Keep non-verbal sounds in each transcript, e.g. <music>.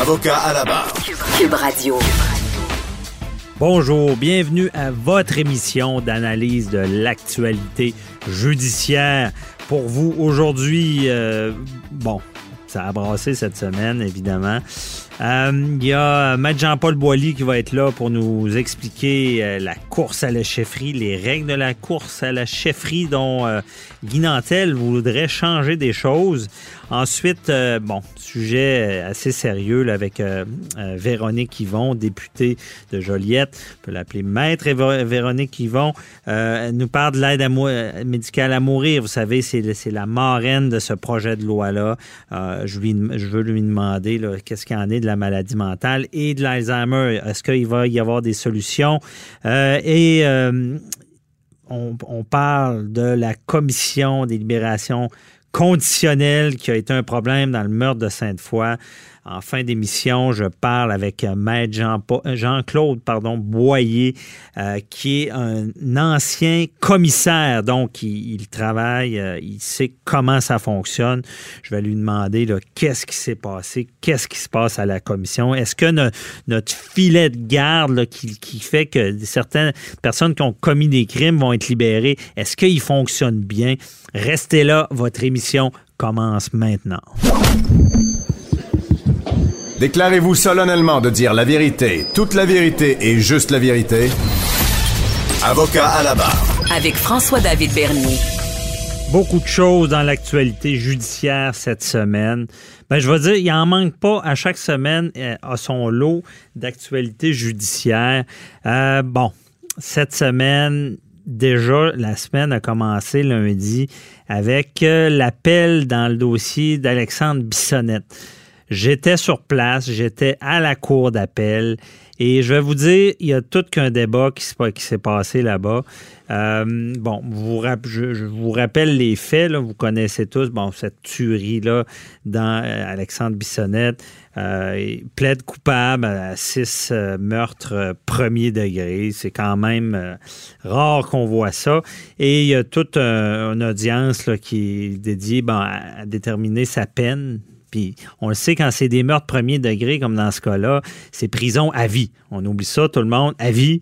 Avocat à la barre. Cube Radio. Bonjour, bienvenue à votre émission d'analyse de l'actualité judiciaire. Pour vous aujourd'hui, euh, bon, ça a brassé cette semaine, évidemment. Euh, Il y a Maître Jean-Paul Boilly qui va être là pour nous expliquer euh, la course à la chefferie, les règles de la course à la chefferie dont euh, Guy Nantel voudrait changer des choses. Ensuite, euh, bon, sujet assez sérieux avec euh, euh, Véronique Yvon, députée de Joliette, on peut l'appeler Maître Véronique Yvon, nous parle de l'aide médicale à mourir. Vous savez, c'est la marraine de ce projet de loi-là. Je, je veux lui demander qu'est-ce qu'il en est de la maladie mentale et de l'Alzheimer. Est-ce qu'il va y avoir des solutions? Et on, on parle de la commission des libérations conditionnelles qui a été un problème dans le meurtre de Sainte-Foy. En fin d'émission, je parle avec euh, Maître Jean- Jean-Claude Boyer, euh, qui est un ancien commissaire. Donc, il, il travaille, euh, il sait comment ça fonctionne. Je vais lui demander qu'est-ce qui s'est passé, qu'est-ce qui se passe à la commission? Est-ce que no- notre filet de garde qui, qui fait que certaines personnes qui ont commis des crimes vont être libérées, est-ce qu'il fonctionne bien? Restez là, votre émission commence maintenant. Déclarez-vous solennellement de dire la vérité, toute la vérité et juste la vérité. Avocat à la barre. Avec François-David Bernier. Beaucoup de choses dans l'actualité judiciaire cette semaine. Ben, je vais dire, il en manque pas à chaque semaine euh, à son lot d'actualité judiciaire. Euh, bon, cette semaine, déjà, la semaine a commencé lundi avec euh, l'appel dans le dossier d'Alexandre Bissonnette. J'étais sur place, j'étais à la cour d'appel et je vais vous dire, il y a tout qu'un débat qui s'est passé là-bas. Euh, bon, vous, je, je vous rappelle les faits, vous connaissez tous bon, cette tuerie-là dans euh, Alexandre Bissonnette. Euh, plaide coupable à six euh, meurtres premier degré. C'est quand même rare qu'on voit ça. Et il y a toute une audience qui est dédiée bon, à déterminer sa peine. Puis on le sait, quand c'est des meurtres premier degré, comme dans ce cas-là, c'est prison à vie. On oublie ça, tout le monde, à vie.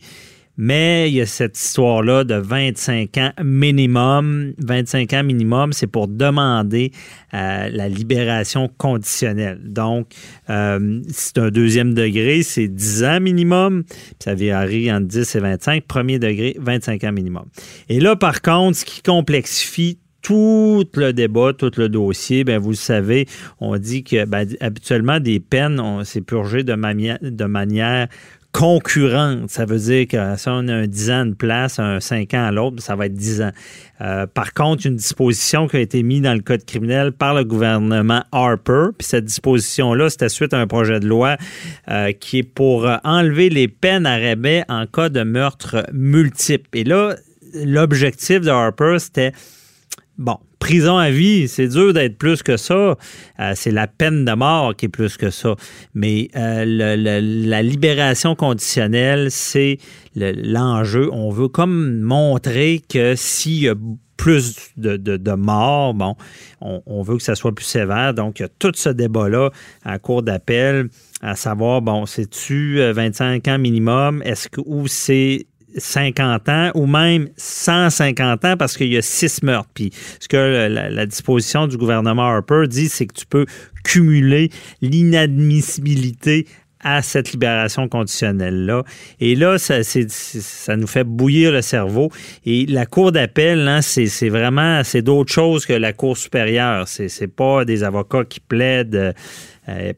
Mais il y a cette histoire-là de 25 ans minimum. 25 ans minimum, c'est pour demander euh, la libération conditionnelle. Donc, euh, c'est un deuxième degré, c'est 10 ans minimum. Puis ça varie entre 10 et 25. Premier degré, 25 ans minimum. Et là, par contre, ce qui complexifie tout le débat, tout le dossier, ben vous le savez, on dit que ben, habituellement des peines, on c'est purgé de, de manière concurrente. Ça veut dire que si on a un 10 ans de place, un 5 ans à l'autre, ça va être 10 ans. Euh, par contre, une disposition qui a été mise dans le code criminel par le gouvernement Harper, puis cette disposition-là, c'était suite à un projet de loi euh, qui est pour euh, enlever les peines à rabais en cas de meurtre multiple. Et là, l'objectif de Harper, c'était Bon, prison à vie, c'est dur d'être plus que ça. Euh, c'est la peine de mort qui est plus que ça. Mais euh, la libération conditionnelle, c'est le- l'enjeu. On veut comme montrer que s'il y a plus de, de- morts, bon, on, on veut que ça soit plus sévère. Donc, il y a tout ce débat-là à la cour d'appel, à savoir, bon, c'est-tu euh, 25 ans minimum? Est-ce que ou c'est 50 ans ou même 150 ans parce qu'il y a six meurtres. Puis ce que la, disposition du gouvernement Harper dit, c'est que tu peux cumuler l'inadmissibilité à cette libération conditionnelle-là. Et là, ça, nous fait bouillir le cerveau. Et la Cour d'appel, hein, c'est vraiment, c'est d'autres choses que la Cour supérieure. C'est c'est pas des avocats qui plaident euh,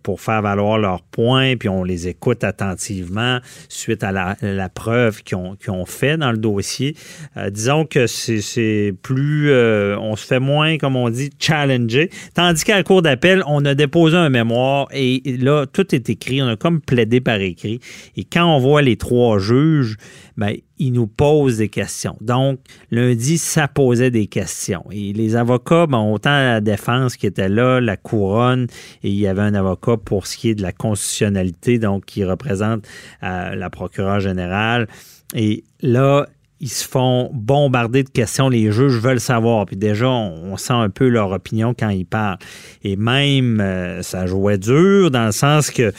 pour faire valoir leurs points, puis on les écoute attentivement suite à la, preuve qu'ils ont, ont, fait dans le dossier. Euh, disons que c'est plus, euh, on se fait moins, comme on dit, challenger, tandis qu'à la Cour d'appel, on a déposé un mémoire et là, tout est écrit, on a comme plaidé par écrit. Et quand on voit les trois juges, ben, ils nous posent des questions. Donc, lundi, ça posait des questions. Et les avocats, ben, autant la défense qui était là, la couronne, et il y avait un avocat pour ce qui est de la constitutionnalité, donc qui représente euh, la procureure générale. Et là, ils se font bombarder de questions, les juges veulent savoir. Puis déjà, on, sent un peu leur opinion quand ils parlent. Et même, euh, ça jouait dur dans le sens que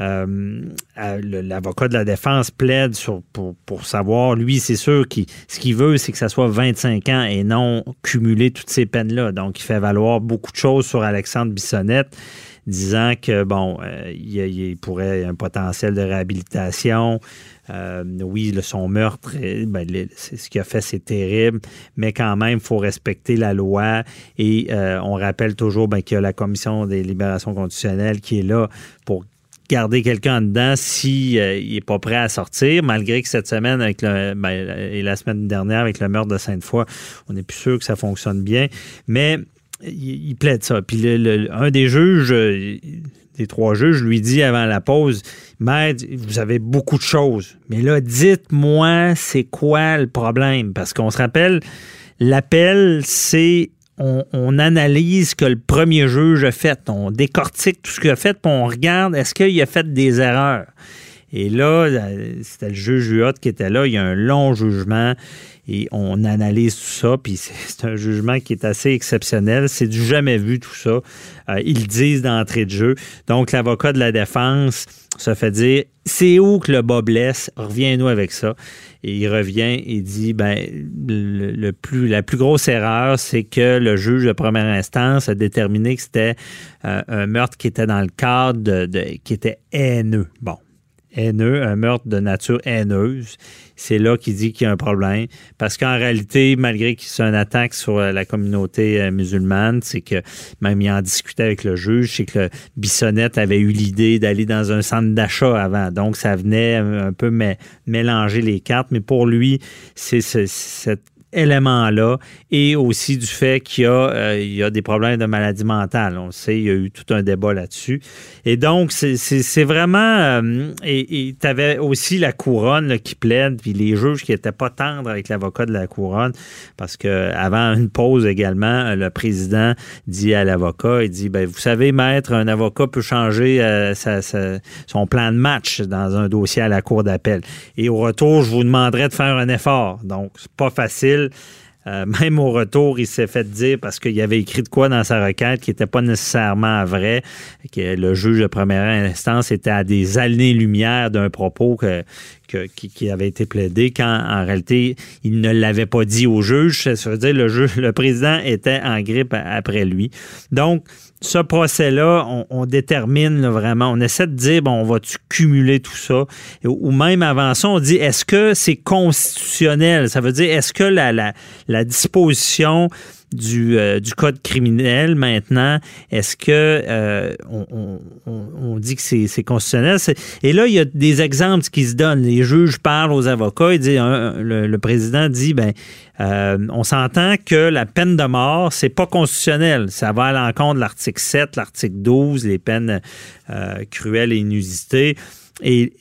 euh, l'avocat de la défense plaide pour, pour savoir, lui, c'est sûr qu'il ce qu'il veut, c'est que ça soit 25 ans et non cumuler toutes ces peines-là. Donc, il fait valoir beaucoup de choses sur Alexandre Bissonnette disant que, bon, euh, il, pourrait un potentiel de réhabilitation. Euh, oui, le, son meurtre, ben, c'est, ce qu'il a fait, c'est terrible, mais quand même, il faut respecter la loi. Et euh, on rappelle toujours ben, qu'il y a la Commission des libérations constitutionnelles qui est là pour garder quelqu'un dedans s'il n'est pas prêt à sortir, malgré que cette semaine avec le, ben, et la semaine dernière avec le meurtre de Sainte-Foy, on n'est plus sûr que ça fonctionne bien. Mais il, plaide ça. Puis un des juges, des trois juges, lui dit avant la pause Maître, vous avez beaucoup de choses. Mais là, dites-moi, c'est quoi le problème? Parce qu'on se rappelle, l'appel, c'est on, analyse ce que le premier juge a fait. On décortique tout ce qu'il a fait, puis on regarde est-ce qu'il a fait des erreurs? Et là, euh, c'était le juge Huot qui était là. Il y a un long jugement et on analyse tout ça. Puis <laughs> c'est un jugement qui est assez exceptionnel. C'est du jamais vu tout ça. Euh, ils disent d'entrée de jeu. Donc l'avocat de la défense se fait dire c'est où que le bas blesse? Reviens-nous avec ça. Et il revient et dit ben le, plus la plus grosse erreur, c'est que le juge de première instance a déterminé que c'était euh, un meurtre qui était dans le cadre de qui était haineux. Bon, haineux, un meurtre de nature haineuse. C'est là qu'il dit qu'il y a un problème. Parce qu'en réalité, malgré qu'il c'est une attaque sur euh, la communauté euh, musulmane, c'est que même il en discutait avec le juge, c'est que Bissonnette avait eu l'idée d'aller dans un centre d'achat avant. Donc, ça venait un peu mélanger les cartes. Mais pour lui, c'est cette élément-là et aussi du fait qu'il y, euh, y, a des problèmes de maladie mentale. On le sait, il y a eu tout un débat là-dessus. Et donc, c'est vraiment... Euh, et tu avais aussi la couronne qui plaide, puis les juges qui n'étaient pas tendres avec l'avocat de la couronne, parce que avant une pause également, le président dit à l'avocat, il dit, ben, vous savez, maître, un avocat peut changer euh, son plan de match dans un dossier à la cour d'appel. Et au retour, je vous demanderai de faire un effort. Donc, c'est pas facile euh, <laughs> même au retour, il s'est fait dire, parce qu'il avait écrit de quoi dans sa requête qui n'était pas nécessairement vrai, que le juge de première instance était à des années-lumière d'un propos qui, avait été plaidé, quand en réalité, il ne l'avait pas dit au juge. Ça veut dire le juge, le président était en grippe après lui. Donc, ce procès-là, on, détermine vraiment, on essaie de dire, bon, on va-tu cumuler tout ça? Ou même avant ça, on dit, est-ce que c'est constitutionnel? Ça veut dire, est-ce que la, la, la disposition du, euh, du code criminel maintenant, est-ce que euh, on, on, dit que c'est constitutionnel? Et là, il y a des exemples qui se donnent. Les juges parlent aux avocats, ils disent, le, président dit, ben, euh, on s'entend que la peine de mort, c'est pas constitutionnel. Ça va à l'encontre de l'article 7, l'article 12, les peines cruelles et inusitées. Et,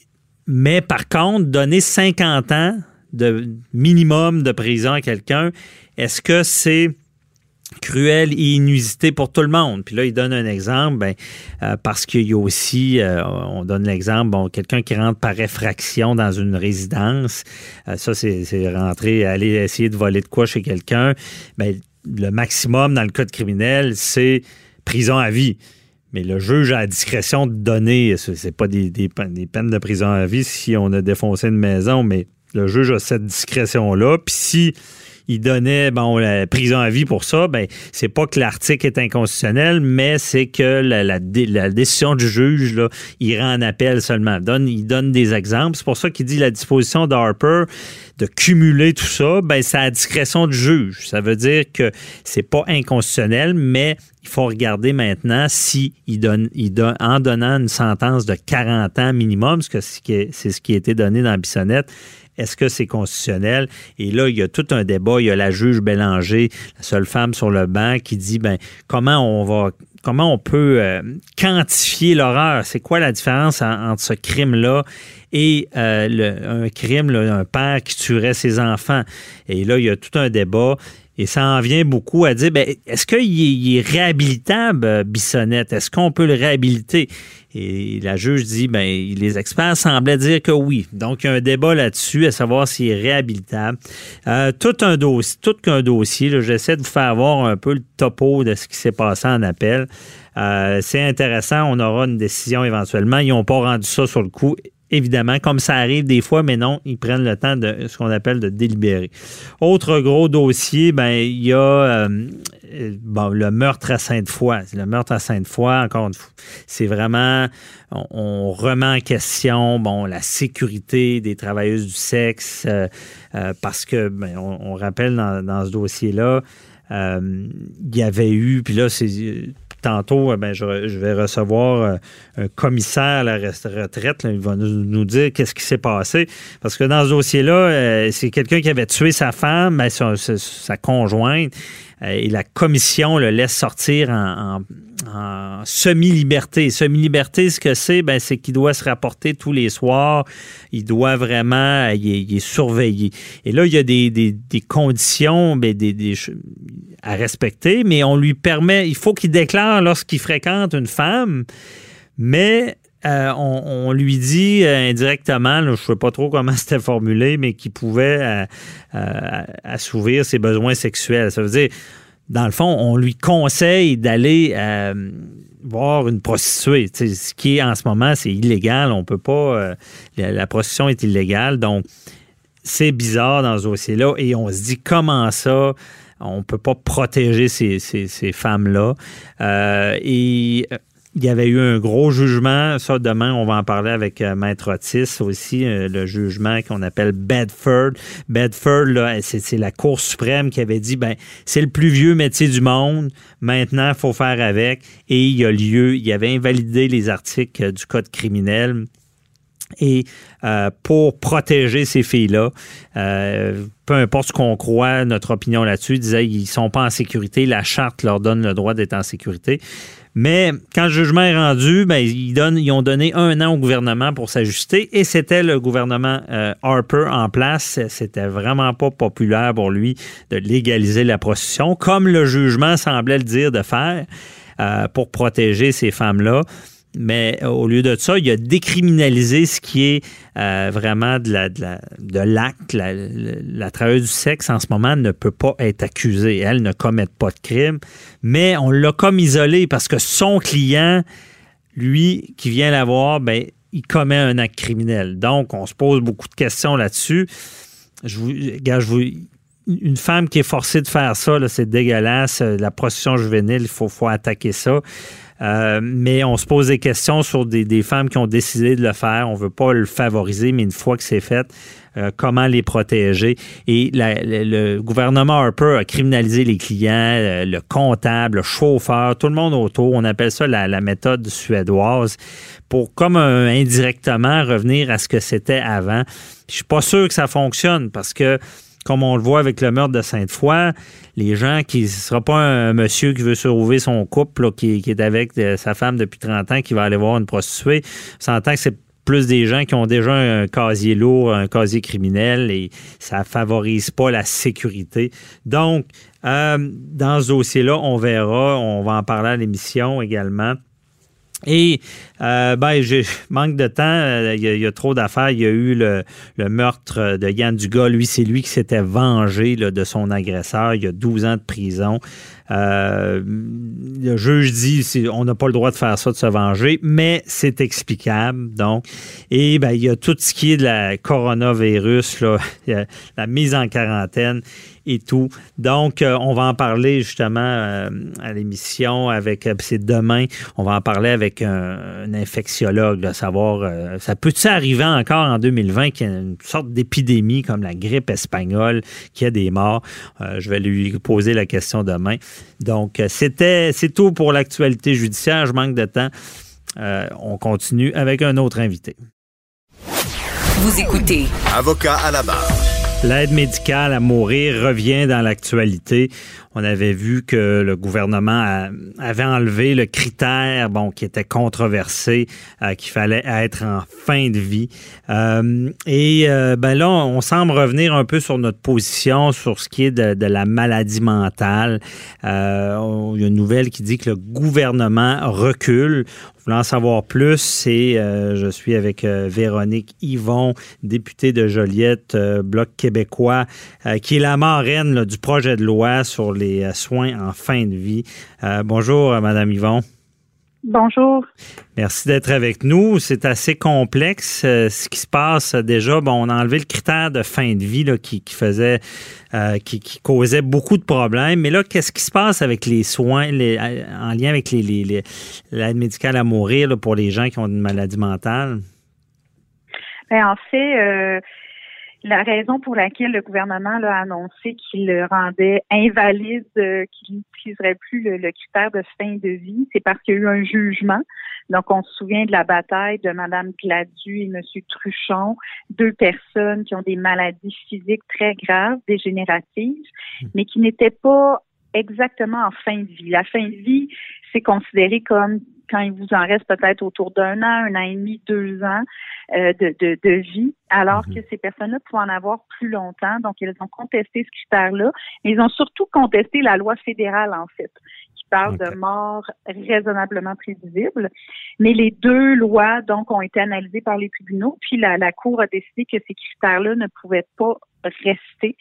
mais par contre, donner 50 ans de minimum de prison à quelqu'un, est-ce que c'est cruel et inusité pour tout le monde. Puis là, il donne un exemple, ben, euh, parce qu'il y a aussi, euh, on donne l'exemple, bon, quelqu'un qui rentre par effraction dans une résidence, euh, ça, c'est rentrer, aller essayer de voler de quoi chez quelqu'un. Ben, le maximum dans le code criminel, c'est prison à vie. Mais le juge a la discrétion de donner, c'est pas des, des, des peines de prison à vie si on a défoncé une maison, mais le juge a cette discrétion-là. Puis si il donnait bon la prison à vie pour ça, ben c'est pas que l'article est inconstitutionnel, mais c'est que la, décision du juge là, il rend en appel seulement. Donne, il donne des exemples. C'est pour ça qu'il dit la disposition d'Harper de cumuler tout ça, ben c'est à la discrétion du juge. Ça veut dire que c'est pas inconstitutionnel, mais il faut regarder maintenant si il donne, donne, en donnant une sentence de 40 ans minimum, ce que c'est ce qui a été donné dans Bissonnette, est-ce que c'est constitutionnel? Et là, il y a tout un débat. Il y a la juge Bélanger, la seule femme sur le banc, qui dit ben comment on va comment on peut euh, quantifier l'horreur? C'est quoi la différence entre ce crime-là et euh, un crime, un père qui tuerait ses enfants? Et là, il y a tout un débat. Et ça en vient beaucoup à dire, ben, est-ce qu'il est, réhabilitable, euh, Bissonnette? Est-ce qu'on peut le réhabiliter? Et la juge dit, ben, les experts semblaient dire que oui. Donc, il y a un débat là-dessus, à savoir s'il est réhabilitable. Euh, tout un dossier, tout qu'un dossier. J'essaie de vous faire voir un peu le topo de ce qui s'est passé en appel. Euh, c'est intéressant. On aura une décision éventuellement. Ils n'ont pas rendu ça sur le coup évidemment, comme ça arrive des fois, mais non, ils prennent le temps de ce qu'on appelle de délibérer. Autre gros dossier, ben il y a euh, bon, le meurtre à Sainte-Foy. Le meurtre à Sainte-Foy, encore une fois, c'est vraiment, on, remet en question bon, la sécurité des travailleuses du sexe, euh, euh, parce que, ben, on, rappelle dans, dans ce dossier-là, il y avait eu, puis là, c'est tantôt, euh, ben, je, vais recevoir euh, un commissaire à la retraite. il va nous, dire qu'est-ce qui s'est passé. Parce que dans ce dossier-là, euh, c'est quelqu'un qui avait tué sa femme, ben, sa, conjointe, et la commission le laisse sortir en en semi-liberté. Semi-liberté, ce que c'est, ben, c'est qu'il doit se rapporter tous les soirs. Il doit vraiment, il est, surveillé. Et là, il y a des, des, des conditions ben, des, des, à respecter, mais on lui permet, il faut qu'il déclare lorsqu'il fréquente une femme, mais euh, on, lui dit euh, indirectement, je ne sais pas trop comment <laughs> c'était formulé, mais qu'il pouvait euh, assouvir ses besoins sexuels. Ça veut dire, dans le fond, on lui conseille d'aller voir une prostituée. ce qui est en ce moment, c'est illégal. On peut pas. La, prostitution est illégale. Donc, c'est bizarre dans ce dossier-là. Et on se dit comment ça? On ne peut pas protéger ces, femmes-là? Il y avait eu un gros jugement. Ça, demain, on va en parler avec euh, Maître Otis aussi, euh, le jugement qu'on appelle Bedford. Bedford, c'est la Cour suprême qui avait dit, ben, c'est le plus vieux métier du monde. Maintenant, il faut faire avec. Et il y a lieu, il avait invalidé les articles du Code criminel. Et euh, pour protéger ces filles-là, peu importe ce qu'on croit, notre opinion là-dessus, disait ils sont pas en sécurité, la charte leur donne le droit d'être en sécurité. Mais quand le jugement est rendu, ben, ils, donnent, ont donné un an au gouvernement pour s'ajuster et c'était le gouvernement euh, Harper en place. C'était vraiment pas populaire pour lui de légaliser la prostitution, comme le jugement semblait le dire de faire euh, pour protéger ces femmes-là. Mais euh, au lieu de ça, il a décriminalisé ce qui est euh, vraiment de l'acte. La, de travailleuse du sexe, en ce moment, ne peut pas être accusée. Elle ne commet pas de crime. Mais on l'a comme isolée parce que son client, lui, qui vient la voir, ben, il commet un acte criminel. Donc, on se pose beaucoup de questions là-dessus. Je vous, une femme qui est forcée de faire ça, c'est dégueulasse. La prostitution juvénile, il faut attaquer ça. Euh, mais on se pose des questions sur des, femmes qui ont décidé de le faire. On ne veut pas le favoriser, mais une fois que c'est fait, euh, comment les protéger? Et le gouvernement Harper a criminalisé les clients, euh, le comptable, le chauffeur, tout le monde autour. On appelle ça la, méthode suédoise pour, comme indirectement, revenir à ce que c'était avant. Je suis pas sûr que ça fonctionne parce que comme on le voit avec le meurtre de Sainte-Foy, les gens qui ne sera pas un monsieur qui veut sauver son couple, qui, est avec euh, sa femme depuis 30 ans, qui va aller voir une prostituée, s'entend que c'est plus des gens qui ont déjà un casier lourd, un casier criminel, et ça favorise pas la sécurité. Donc, euh, dans ce dossier-là, on verra, on va en parler à l'émission également. Et euh, ben, je <laughs> manque de temps. Euh, il y, a, trop d'affaires. Il y a eu le, meurtre de Yann Dugas. Lui, c'est lui qui s'était vengé de son agresseur. Il y a 12 ans de prison. Euh, le juge dit on n'a pas le droit de faire ça, de se venger, mais c'est explicable. Donc, et ben, il y a tout ce qui est de la coronavirus, là, <laughs> la mise en quarantaine et tout. Donc, euh, on va en parler justement euh, à l'émission avec, euh, c'est demain, on va en parler avec un, infectiologue, de savoir, ça peut-il arriver encore en 2020 qu'il y ait une sorte d'épidémie comme la grippe espagnole, qui a des morts? je vais lui poser la question demain. Donc, c'était, c'est tout pour l'actualité judiciaire. Je manque de temps. on continue avec un autre invité. Vous écoutez. Avocat à la barre. L'aide médicale à mourir revient dans l'actualité. On avait vu que le gouvernement avait enlevé le critère, bon, qui était controversé, euh, qu'il fallait être en fin de vie. Euh, et euh, ben là, on semble revenir un peu sur notre position sur ce qui est de, la maladie mentale. il y a une nouvelle qui dit que le gouvernement recule en savoir plus, c'est euh, je suis avec euh, Véronique Yvon, députée de Joliette, euh, Bloc québécois, qui est la marraine du projet de loi sur les soins en fin de vie. bonjour, Madame Yvon. Bonjour. Merci d'être avec nous. C'est assez complexe euh, ce qui se passe déjà. Bon, on a enlevé le critère de fin de vie là, qui, faisait, euh, qui, causait beaucoup de problèmes. Mais là, qu'est-ce qui se passe avec les soins les, en lien avec l'aide les, les, médicale à mourir pour les gens qui ont une maladie mentale? Bien, en fait, euh, la raison pour laquelle le gouvernement a annoncé qu'il le rendait invalide, euh, qu'il n'utiliserait plus le, critère de fin de vie, c'est parce qu'il y a eu un jugement. Donc, on se souvient de la bataille de Mme Gladu et M. Truchon, deux personnes qui ont des maladies physiques très graves, dégénératives, hmm. mais qui n'étaient pas exactement en fin de vie. La fin de vie, c'est considéré comme quand il vous en reste peut-être autour d'un an, un an et demi, deux ans euh, de, de, de, vie, alors mhm. que ces personnes-là pouvaient en avoir plus longtemps. Donc, elles ont contesté ce critère-là. Mais ils ont surtout contesté la loi fédérale, en fait, qui parle de mort raisonnablement prévisible. Mais les deux lois, donc, ont été analysées par les tribunaux, puis la, la Cour a décidé que ces critères-là ne pouvaient pas rester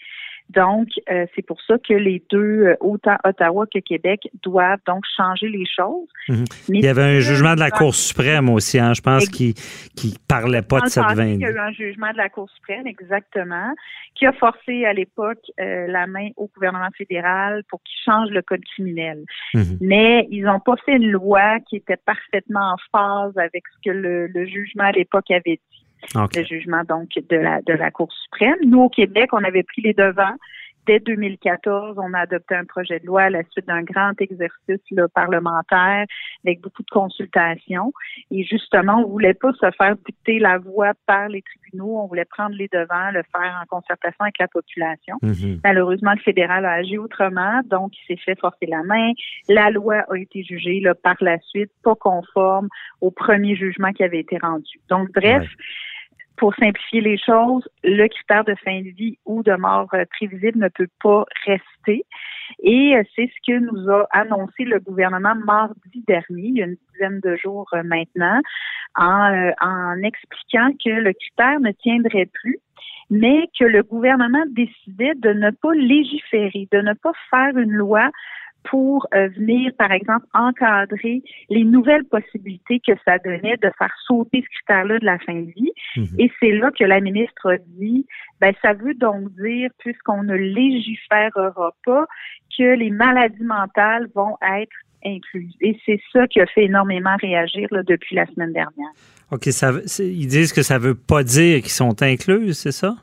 donc, euh, c'est pour ça que les deux, euh, autant Ottawa que Québec, doivent donc changer les choses. Mhm. il y avait un jugement de la Cour suprême aussi, hein, je pense, qui qui parlait pas de cette veine. Il y a eu un jugement de la Cour suprême, exactement, qui a forcé à l'époque euh, la main au gouvernement fédéral pour qu'il change le code criminel. Mhm. Mais ils n'ont pas fait une loi qui était parfaitement en phase avec ce que le jugement à l'époque avait dit le jugement donc de la de la Cour suprême. Nous au Québec, on avait pris les devants. Dès 2014, on a adopté un projet de loi à la suite d'un grand exercice parlementaire avec beaucoup de consultations. Et justement, on voulait pas se faire dicter la voie par les tribunaux. On voulait prendre les devants, le faire en concertation avec la population. Mm-hmm. Malheureusement, le fédéral a agi autrement, donc il s'est fait forcer la main. La loi a été jugée là, par la suite pas conforme au premier jugement qui avait été rendu. Donc, bref pour simplifier les choses, le critère de fin de vie ou de mort euh, prévisible ne peut pas rester. Et euh, c'est ce que nous a annoncé le gouvernement mardi dernier, il y a une dizaine de jours euh, maintenant, en, en expliquant que le critère ne tiendrait plus mais que le gouvernement décidait de ne pas légiférer, de ne pas faire une loi pour euh, venir, par exemple, encadrer les nouvelles possibilités que ça donnait de faire sauter ce critère-là de la fin de vie. Mhm. Et c'est là que la ministre a dit, ben, ça veut donc dire, puisqu'on ne légiférera pas, que les maladies mentales vont être incluses. Et c'est ça qui a fait énormément réagir là, depuis la semaine dernière. OK, ça, ils disent que ça veut pas dire qu'ils sont inclus, c'est ça?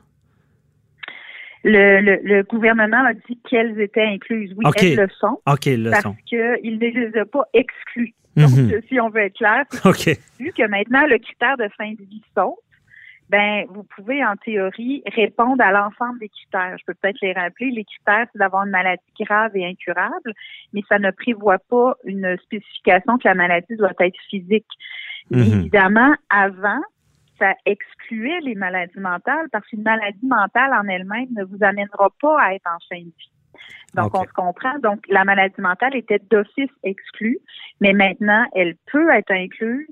Le, le, gouvernement a dit qu'elles étaient incluses. Oui, elles le sont. OK, le parce qu'il ne les a pas exclues. Donc, mhm. si on veut être clair, <laughs> vu que maintenant le critère de fin de vie saute, ben vous pouvez en théorie répondre à l'ensemble des critères. Je peux peut-être les rappeler. Les critères, c'est d'avoir une maladie grave et incurable, mais ça ne prévoit pas une spécification que la maladie doit être physique. Mhm. évidemment, avant, ça excluait les maladies mentales parce qu'une maladie mentale en elle-même ne vous amènera pas à être en fin de vie. Donc, on se comprend. Donc, la maladie mentale était d'office exclue, mais maintenant, elle peut être incluse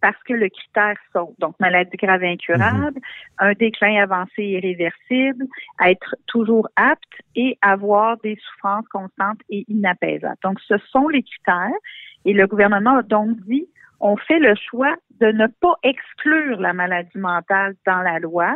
parce que le critère saute. Donc, maladie grave incurable, mhm. un déclin avancé irréversible, être toujours apte et avoir des souffrances constantes et inapaisables. Donc, ce sont les critères. Et le gouvernement a donc dit, on fait le choix de ne pas exclure la maladie mentale dans la loi.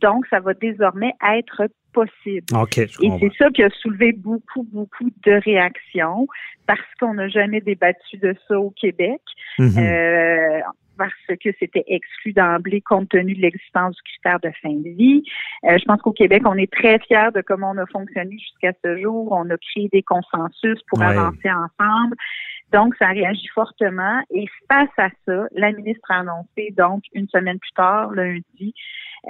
Donc, ça va désormais être possible. et c'est ça qui a soulevé beaucoup, beaucoup de réactions parce qu'on n'a jamais débattu de ça au Québec. Mhm. Euh, parce que c'était exclu d'emblée compte tenu de l'existence du critère de fin de vie. Euh, je pense qu'au Québec, on est très fiers de comment on a fonctionné jusqu'à ce jour. On a créé des consensus pour avancer ensemble. Donc, ça réagit fortement. Et face à ça, la ministre a annoncé, donc, une semaine plus tard, lundi,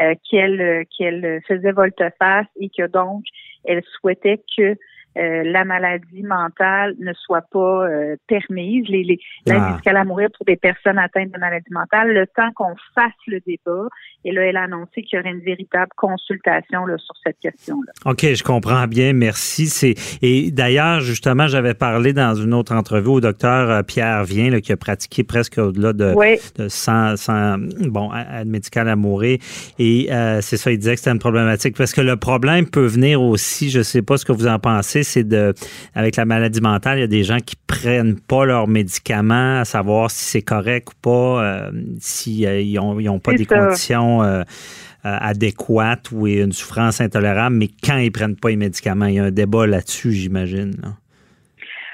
euh, qu'elle qu'elle faisait volte-face et que donc, elle souhaitait que euh, la maladie mentale ne soit pas euh, permise, les, les, l'aide ah. médicale à mourir pour des personnes atteintes de maladie mentale, le temps qu'on fasse le débat. Et là, elle a annoncé qu'il y aurait une véritable consultation là, sur cette question-là. OK, je comprends bien. Merci. C'est Et d'ailleurs, justement, j'avais parlé dans une autre entrevue au docteur euh, Pierre Vien, là, qui a pratiqué presque au-delà de, de 100, 100, bon, aide médicale à mourir. Et c'est ça, il disait que c'était une problématique. Parce que le problème peut venir aussi, je ne sais pas ce que vous en pensez, c'est de, avec la maladie mentale, il y a des gens qui prennent pas leurs médicaments, à savoir si c'est correct ou pas, euh, s'ils si, n'ont ont pas des conditions euh, euh, adéquates ou une souffrance intolérable, mais quand ils prennent pas les médicaments, il y a un débat là-dessus, j'imagine.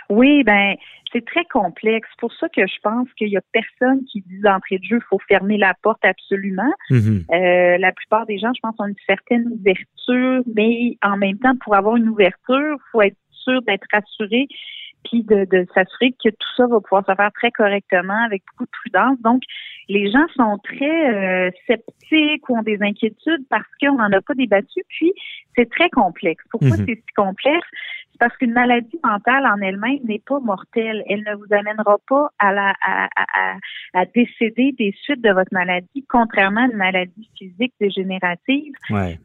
Oui, ben c'est très complexe. C'est pour ça que je pense qu'il y a personne qui dit d'entrée de jeu, il faut fermer la porte absolument. Mm-hmm. euh, la plupart des gens, je pense, ont une certaine ouverture, mais en même temps, pour avoir une ouverture, il faut être sûr d'être rassuré puis de, de s'assurer que tout ça va pouvoir se faire très correctement avec beaucoup de prudence. Donc, les gens sont très euh, sceptiques ou ont des inquiétudes parce qu'on n'en a pas débattu. Puis, c'est très complexe. Pourquoi mm-hmm. c'est si complexe? parce qu'une maladie mentale en elle-même n'est pas mortelle. Elle ne vous amènera pas à, la, à, à, à, décéder des suites de votre maladie, contrairement à une maladie physique dégénérative.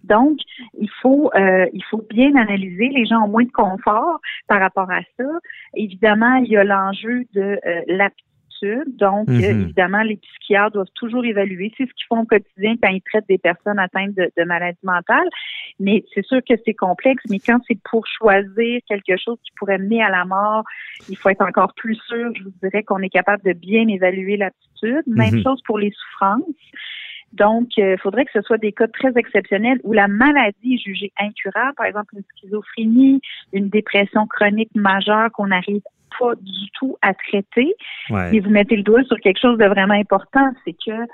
Donc, il faut, euh, il faut bien analyser. Les gens ont moins de confort par rapport à ça. Évidemment, il y a l'enjeu de euh, donc, euh, mhm. évidemment, les psychiatres doivent toujours évaluer. C'est ce qu'ils font au quotidien quand ils traitent des personnes atteintes de, de maladies mentales. Mais c'est sûr que c'est complexe, mais quand c'est pour choisir quelque chose qui pourrait mener à la mort, il faut être encore plus sûr, je vous dirais, qu'on est capable de bien évaluer l'aptitude. Même mhm. chose pour les souffrances. Donc, il euh, faudrait que ce soit des cas très exceptionnels où la maladie est jugée incurable, par exemple une schizophrénie, une dépression chronique majeure qu'on arrive pas du tout à traiter. Et vous mettez le doigt sur quelque chose de vraiment important, c'est que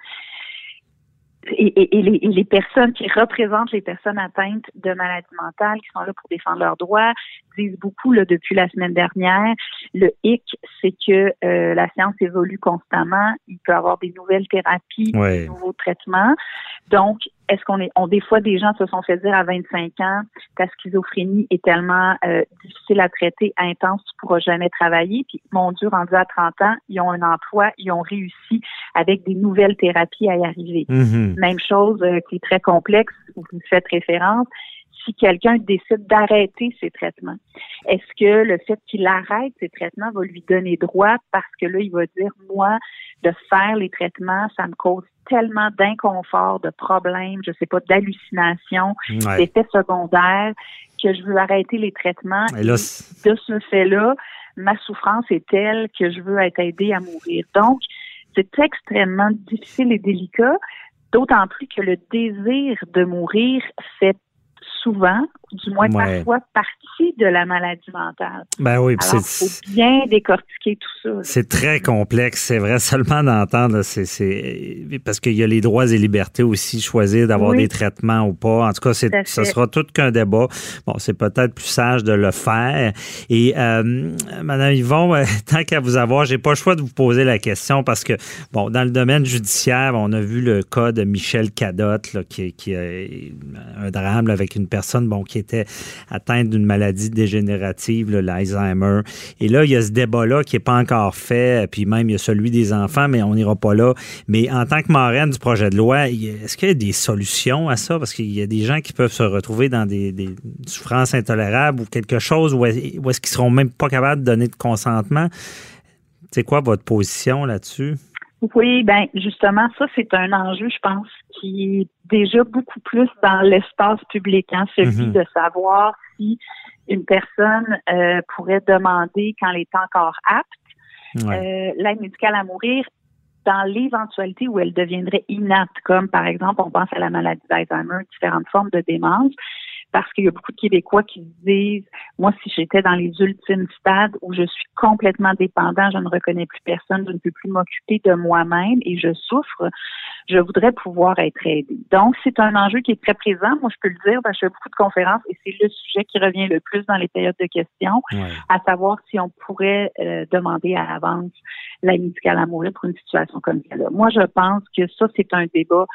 et, les, personnes qui représentent les personnes atteintes de maladies mentales, qui sont là pour défendre leurs droits, disent beaucoup là, depuis la semaine dernière. Le hic, c'est que euh, la science évolue constamment. Il peut y avoir des nouvelles thérapies, des nouveaux traitements. Donc, est-ce qu'on est, on, des fois, des gens se sont fait dire à 25 ans, ta schizophrénie est tellement euh, difficile à traiter, intense, tu pourras jamais travailler. Puis, mon Dieu, rendu à 30 ans, ils ont un emploi, ils ont réussi avec des nouvelles thérapies à y arriver. Mm-hmm. Même chose euh, qui est très complexe, vous faites référence, si quelqu'un décide d'arrêter ses traitements, est-ce que le fait qu'il arrête ses traitements va lui donner droit? Parce que là, il va dire, moi, de faire les traitements, ça me cause tellement d'inconfort, de problèmes, je sais pas, d'hallucinations, d'effets secondaires, que je veux arrêter les traitements. Et de ce fait-là, ma souffrance est telle que je veux être aidée à mourir. Donc, c'est extrêmement difficile et délicat, d'autant plus que le désir de mourir fait souvent, du moins parfois, partie de la maladie mentale. Ben oui, il faut bien décortiquer tout ça. C'est très complexe, c'est vrai. <laughs> Seulement d'entendre, c'est parce qu'il y a les droits et libertés aussi, choisir d'avoir des traitements ou pas. En tout cas, ce sera tout qu'un débat. Bon, c'est peut-être plus sage de le faire. Et euh, Madame Yvon, <laughs> tant qu'à vous avoir, j'ai pas le choix de vous poser la question parce que, bon, dans le domaine judiciaire, on a vu le cas de Michel Cadotte, là, qui, qui a un drame avec une personne bon, qui était atteinte d'une maladie dégénérative, l'Alzheimer. Et là, il y a ce débat-là qui n'est pas encore fait, puis même il y a celui des enfants, mais on n'ira pas là. Mais en tant que marraine du projet de loi, est-ce qu'il y a des solutions à ça? Parce qu'il y a des gens qui peuvent se retrouver dans des, souffrances intolérables ou quelque chose où est-ce qu'ils seront même pas capables de donner de consentement. C'est quoi votre position là-dessus? Oui, ben justement, ça c'est un enjeu, je pense, qui est déjà beaucoup plus dans l'espace public, hein, celui Mhm. de savoir si une personne euh, pourrait demander quand elle est encore apte Ouais. euh, l'aide médicale à mourir dans l'éventualité où elle deviendrait inapte, comme par exemple, on pense à la maladie d'Alzheimer, différentes formes de démence, parce qu'il y a beaucoup de Québécois qui se disent, moi, si j'étais dans les ultimes stades où je suis complètement dépendant, je ne reconnais plus personne, je ne peux plus m'occuper de moi-même et je souffre, je voudrais pouvoir être aidé. Donc, c'est un enjeu qui est très présent. Moi, je peux le dire, que je fais beaucoup de conférences et c'est le sujet qui revient le plus dans les périodes de questions Ouais. à savoir si on pourrait euh, demander à l'avance l'aide médicale à mourir pour une situation comme celle-là. Moi, je pense que ça, c'est un débat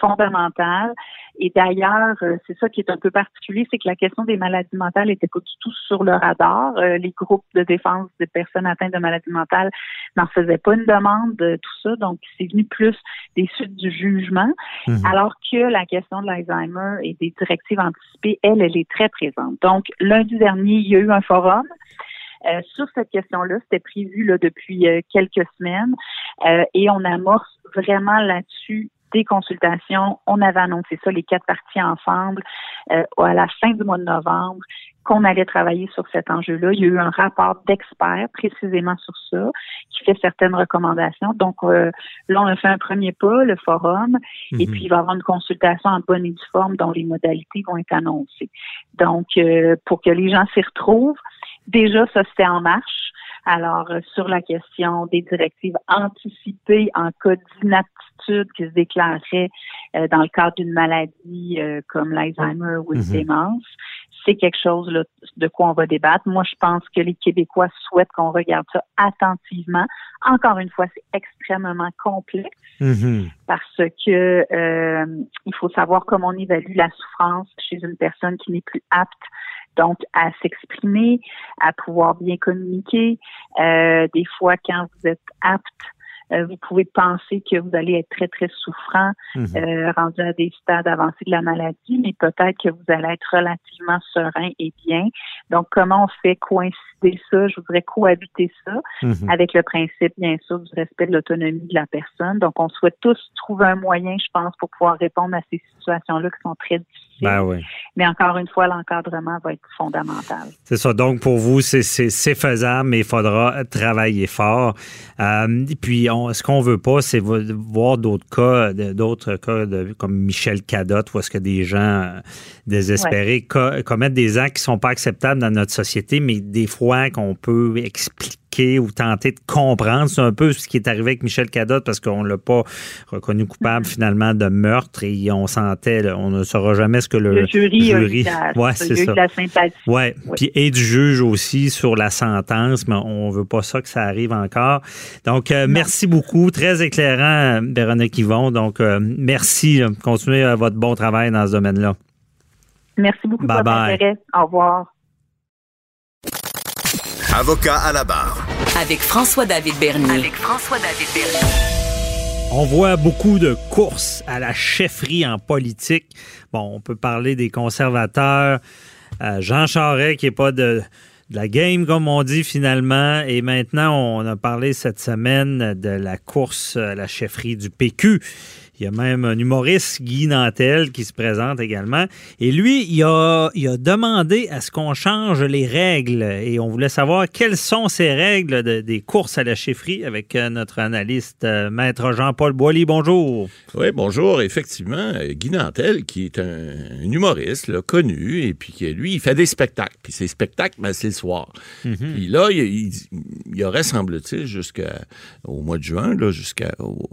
fondamental. Et d'ailleurs, euh, c'est ça qui est un peu particulier, c'est que la question des maladies mentales n'était pas du tout sur le radar. Euh, les groupes de défense des personnes atteintes de maladies mentales n'en faisaient pas une demande, euh, tout ça. Donc, c'est venu plus des suites du jugement. Mhm. Alors que la question de l'Alzheimer et des directives anticipées, elle, elle est très présente. Donc, lundi dernier, il y a eu un forum. euh, sur cette question-là, c'était prévu là, depuis euh, quelques semaines euh, et on amorce vraiment là-dessus des consultations. On avait annoncé ça, les quatre parties ensemble, euh, à la fin du mois de novembre, qu'on allait travailler sur cet enjeu-là. Il y a eu un rapport d'experts précisément sur ça, qui fait certaines recommandations. Donc, euh, là, on a fait un premier pas, le forum, et Mhm. puis il va y avoir une consultation en bonne et due forme dont les modalités vont être annoncées. Donc, euh, pour que les gens s'y retrouvent, déjà, ça, c'était en marche. Alors, euh, sur la question des directives anticipées en cas d'inaptitude qui se déclarerait euh, dans le cadre d'une maladie euh, comme l'Alzheimer ou une Mhm. démence, c'est quelque chose là, de quoi on va débattre. Moi, je pense que les Québécois souhaitent qu'on regarde ça attentivement. Encore une fois, c'est extrêmement complexe Mhm. parce que euh, il faut savoir comment on évalue la souffrance chez une personne qui n'est plus apte donc à s'exprimer, à pouvoir bien communiquer. Euh, des fois, quand vous êtes apte, euh, vous pouvez penser que vous allez être très, très souffrant, Mhm. euh, rendu à des stades avancés de la maladie, mais peut-être que vous allez être relativement serein et bien. Donc, comment on fait coïncider ça? Je voudrais cohabiter ça Mhm. avec le principe, bien sûr, du respect de l'autonomie de la personne. Donc, on souhaite tous trouver un moyen, je pense, pour pouvoir répondre à ces situations-là qui sont très difficiles. Ben oui. Mais encore une fois, l'encadrement va être fondamental. C'est ça. Donc, pour vous, c'est- faisable, mais il faudra travailler fort. Euh, et puis, on, ce qu'on veut pas, c'est vo- voir d'autres cas, d'autres cas de- comme Michel Cadotte, où est-ce que des gens euh, désespérés co- commettent des actes qui sont pas acceptables dans notre société, mais des fois qu'on peut expliquer ou tenter de comprendre. C'est un peu ce qui est arrivé avec Michel Cadotte parce qu'on l'a pas reconnu coupable finalement de meurtre et on sentait, là, on ne saura jamais ce que le, Le jury, a eu la, <laughs> Ouais, c'est ça. de la sympathie. Ouais, Oui. puis et du juge aussi sur la sentence, mais on veut pas ça que ça arrive encore. Donc euh, merci beaucoup, très éclairant, Véronique Yvon. Donc euh, merci, continuez euh, votre bon travail dans ce domaine-là. Merci beaucoup Bye votre bye. intérêt. Au revoir. Avocat à la barre. Avec François-David Bernier. Avec François-David Bernier. On voit beaucoup de courses à la chefferie en politique. Bon, on peut parler des conservateurs, euh, Jean Charest qui est pas de, de la game, comme on dit finalement. Et maintenant, on a parlé cette semaine de la course à la chefferie du PQ. Il y a même un humoriste, Guy Nantel, qui se présente également. Et lui, il a, il a demandé à ce qu'on change les règles. Et on voulait savoir quelles sont ces règles de- des courses à la chefferie avec euh, notre analyste, euh, Maître Jean-Paul Boilly. Bonjour. Oui, bonjour. Effectivement, euh, Guy Nantel, qui est un, un humoriste là, connu, et puis qui, lui, il fait des spectacles. Puis ces spectacles, ben, c'est le soir. Puis là, il, il- aurait, semble-t-il, jusqu'au mois de juin, jusqu'au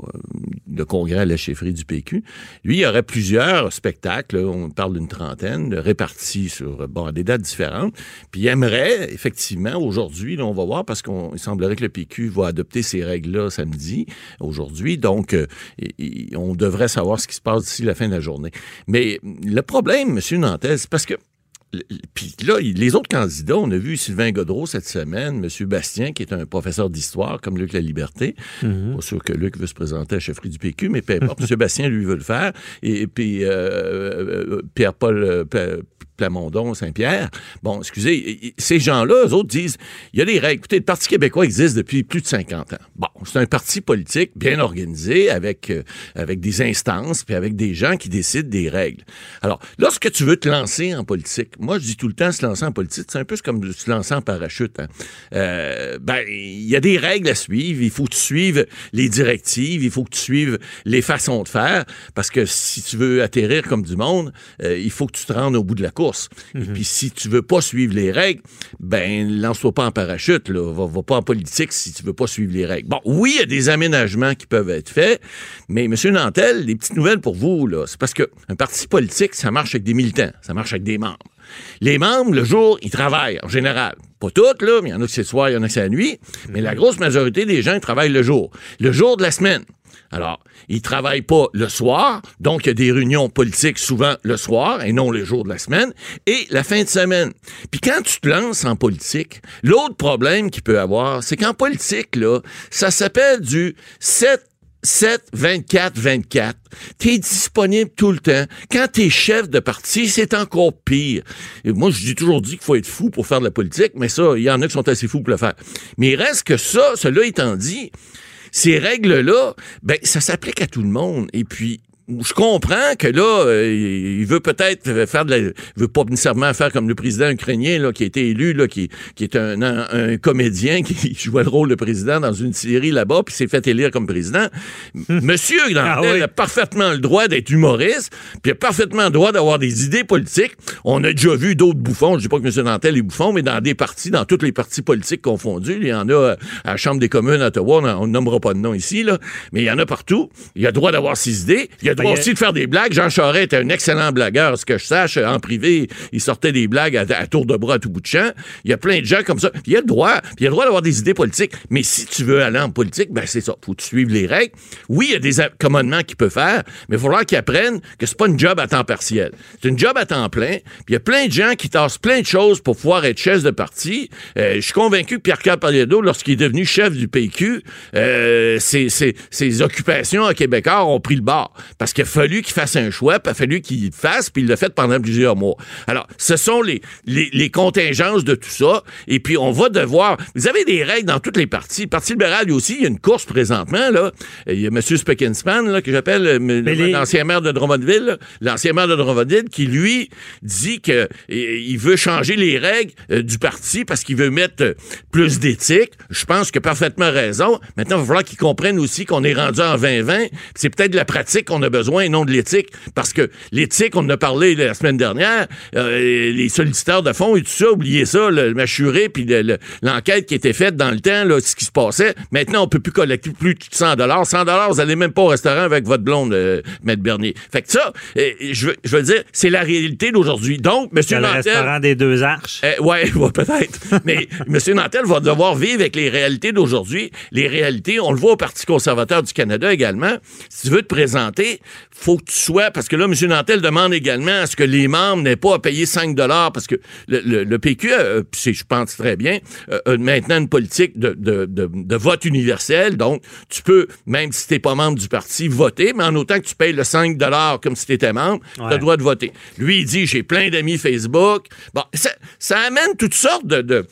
le congrès à la chefferie du PQ, lui, il y aurait plusieurs spectacles, on parle d'une trentaine, répartis sur bon, des dates différentes. Puis il aimerait, effectivement, aujourd'hui, on va voir, parce qu'il semblerait que le PQ va adopter ces règles-là samedi, aujourd'hui. Donc, euh, on devrait savoir ce qui se passe d'ici la fin de la journée. Mais le problème, M. Nantel, c'est parce que puis là, les autres candidats, on a vu Sylvain Godreau cette semaine, M. Bastien, qui est un professeur d'histoire comme Luc La Liberté. Pas sûr que Luc veut se présenter à la chefferie du PQ, mais peu importe. <laughs> M. Bastien, lui, veut le faire. Et, puis euh, euh, Pierre-Paul euh, P- Plamondon, Saint-Pierre. Bon, excusez, ces gens-là, eux autres disent, il y a des règles. Écoutez, le Parti québécois existe depuis plus de 50 ans. Bon, c'est un parti politique bien organisé avec, euh, avec des instances puis avec des gens qui décident des règles. Alors, lorsque tu veux te lancer en politique, moi, je dis tout le temps, se lancer en politique, c'est un peu comme se lancer en parachute. Hein. Euh, ben, il y a des règles à suivre. Il faut que tu suives les directives. Il faut que tu suives les façons de faire parce que si tu veux atterrir comme du monde, euh, il faut que tu te rendes au bout de la course. Et Mhm. puis, si tu veux pas suivre les règles, ben, lance-toi pas en parachute, là. Va, va pas en politique si tu veux pas suivre les règles. Bon, oui, il y a des aménagements qui peuvent être faits, mais M. Nantel, les petites nouvelles pour vous, là, c'est parce que un parti politique, ça marche avec des militants, ça marche avec des membres. Les membres, le jour, ils travaillent, en général. Pas toutes, là, mais il y en a que c'est le soir, il y en a que c'est la nuit. Mais la grosse majorité des gens, ils travaillent le jour. Le jour de la semaine. Alors, ils travaillent pas le soir, donc il y a des réunions politiques souvent le soir et non les jours de la semaine, et la fin de semaine. Puis quand tu te lances en politique, l'autre problème qu'il peut avoir, c'est qu'en politique, là, ça s'appelle du 7 7, 24, 24. T'es disponible tout le temps. Quand t'es chef de parti, c'est encore pire. Moi, je dis toujours dit qu'il faut être fou pour faire de la politique, mais ça, il y en a qui sont assez fous pour le faire. Mais il reste que ça, cela étant dit, ces règles-là, ben, ça s'applique à tout le monde. Et puis, je comprends que là, euh, il veut peut-être faire de la, il veut pas nécessairement faire comme le président ukrainien là, qui a été élu, là, qui, qui est un, un, un comédien <laughs> qui jouait le rôle de président dans une série là-bas, puis s'est fait élire comme président. Monsieur Nantel Ah oui. a parfaitement le droit d'être humoriste, puis a parfaitement le droit d'avoir des idées politiques. On a déjà vu d'autres bouffons. Je dis pas que M. Nantel est bouffon, mais dans des partis, dans tous les partis politiques confondus, il y en a euh, à la Chambre des communes à Ottawa, on ne nommera pas de nom ici, là, mais il y en a partout. Il a le droit d'avoir ses idées. Il a le droit il y a- aussi de faire des blagues. Jean Charest était un excellent blagueur, ce que je sache. En privé, il sortait des blagues à, à tour de bras à tout bout de champ. Il y a plein de gens comme ça. Puis il a le droit. Puis il a le droit d'avoir des idées politiques. Mais si tu veux aller en politique, ben c'est ça. Faut suives les règles. Oui, il y a des commandements qu'il peut faire, mais il va falloir qu'il apprenne que c'est pas une job à temps partiel. C'est une job à temps plein. Puis il y a plein de gens qui tassent plein de choses pour pouvoir être chef de parti. Euh, je suis convaincu que Pierre-Carl lorsqu'il est devenu chef du PQ, euh, ses, ses- ses occupations à Québécois ont pris le bord. Parce qu'il a fallu qu'il fasse un choix, puis il a fallu qu'il le fasse, puis il l'a fait pendant plusieurs mois. Alors, ce sont les, les, les contingences de tout ça. Et puis, on va devoir... Vous avez des règles dans toutes les partis. Le Parti libéral, lui aussi, il y a une course présentement. Là. Il y a M. Speckenspan, là, que j'appelle euh, les- l'ancien maire de Drummondville, l'ancien maire de Drummondville, qui, lui, dit que il veut changer les règles euh, du parti parce qu'il veut mettre euh, plus d'éthique. Je pense qu'il a parfaitement raison. Maintenant, il va falloir qu'il comprenne aussi qu'on est rendu en 2020. C'est peut-être la pratique qu'on a besoin et non de l'éthique. Parce que l'éthique, on en a parlé la semaine dernière, euh, les solliciteurs de fonds et tout ça, oubliez ça, le mâchuré, puis le- le- l'enquête qui était faite dans le temps, là, ce qui se passait. Maintenant, on peut plus collecter plus de 100 dollars. 100 dollars, vous allez même pas au restaurant avec votre blonde, euh, Maître Bernier. Fait que ça, euh, je veux, je veux dire, c'est la réalité d'aujourd'hui. Donc, Monsieur le Nantel... restaurant des deux arches. Eh, ouais, <laughs> ouais, peut-être. Mais M. Nantel va devoir vivre avec les réalités d'aujourd'hui. Les réalités, on le voit au Parti conservateur du Canada également. Si tu veux te présenter, faut que tu sois, parce que là, M. Nantel demande également à ce que les membres n'aient pas à payer 5 parce que le, le- le PQ, euh, puis c'est, je pense très bien, euh, a maintenant une politique de, de- de- de vote universel. Donc, tu peux, même si tu n'es pas membre du parti, voter, mais en autant que tu payes le 5 comme si tu étais membre, tu as le droit de voter. Lui, il dit, j'ai plein d'amis Facebook. Bon, ça, ça amène toutes sortes de-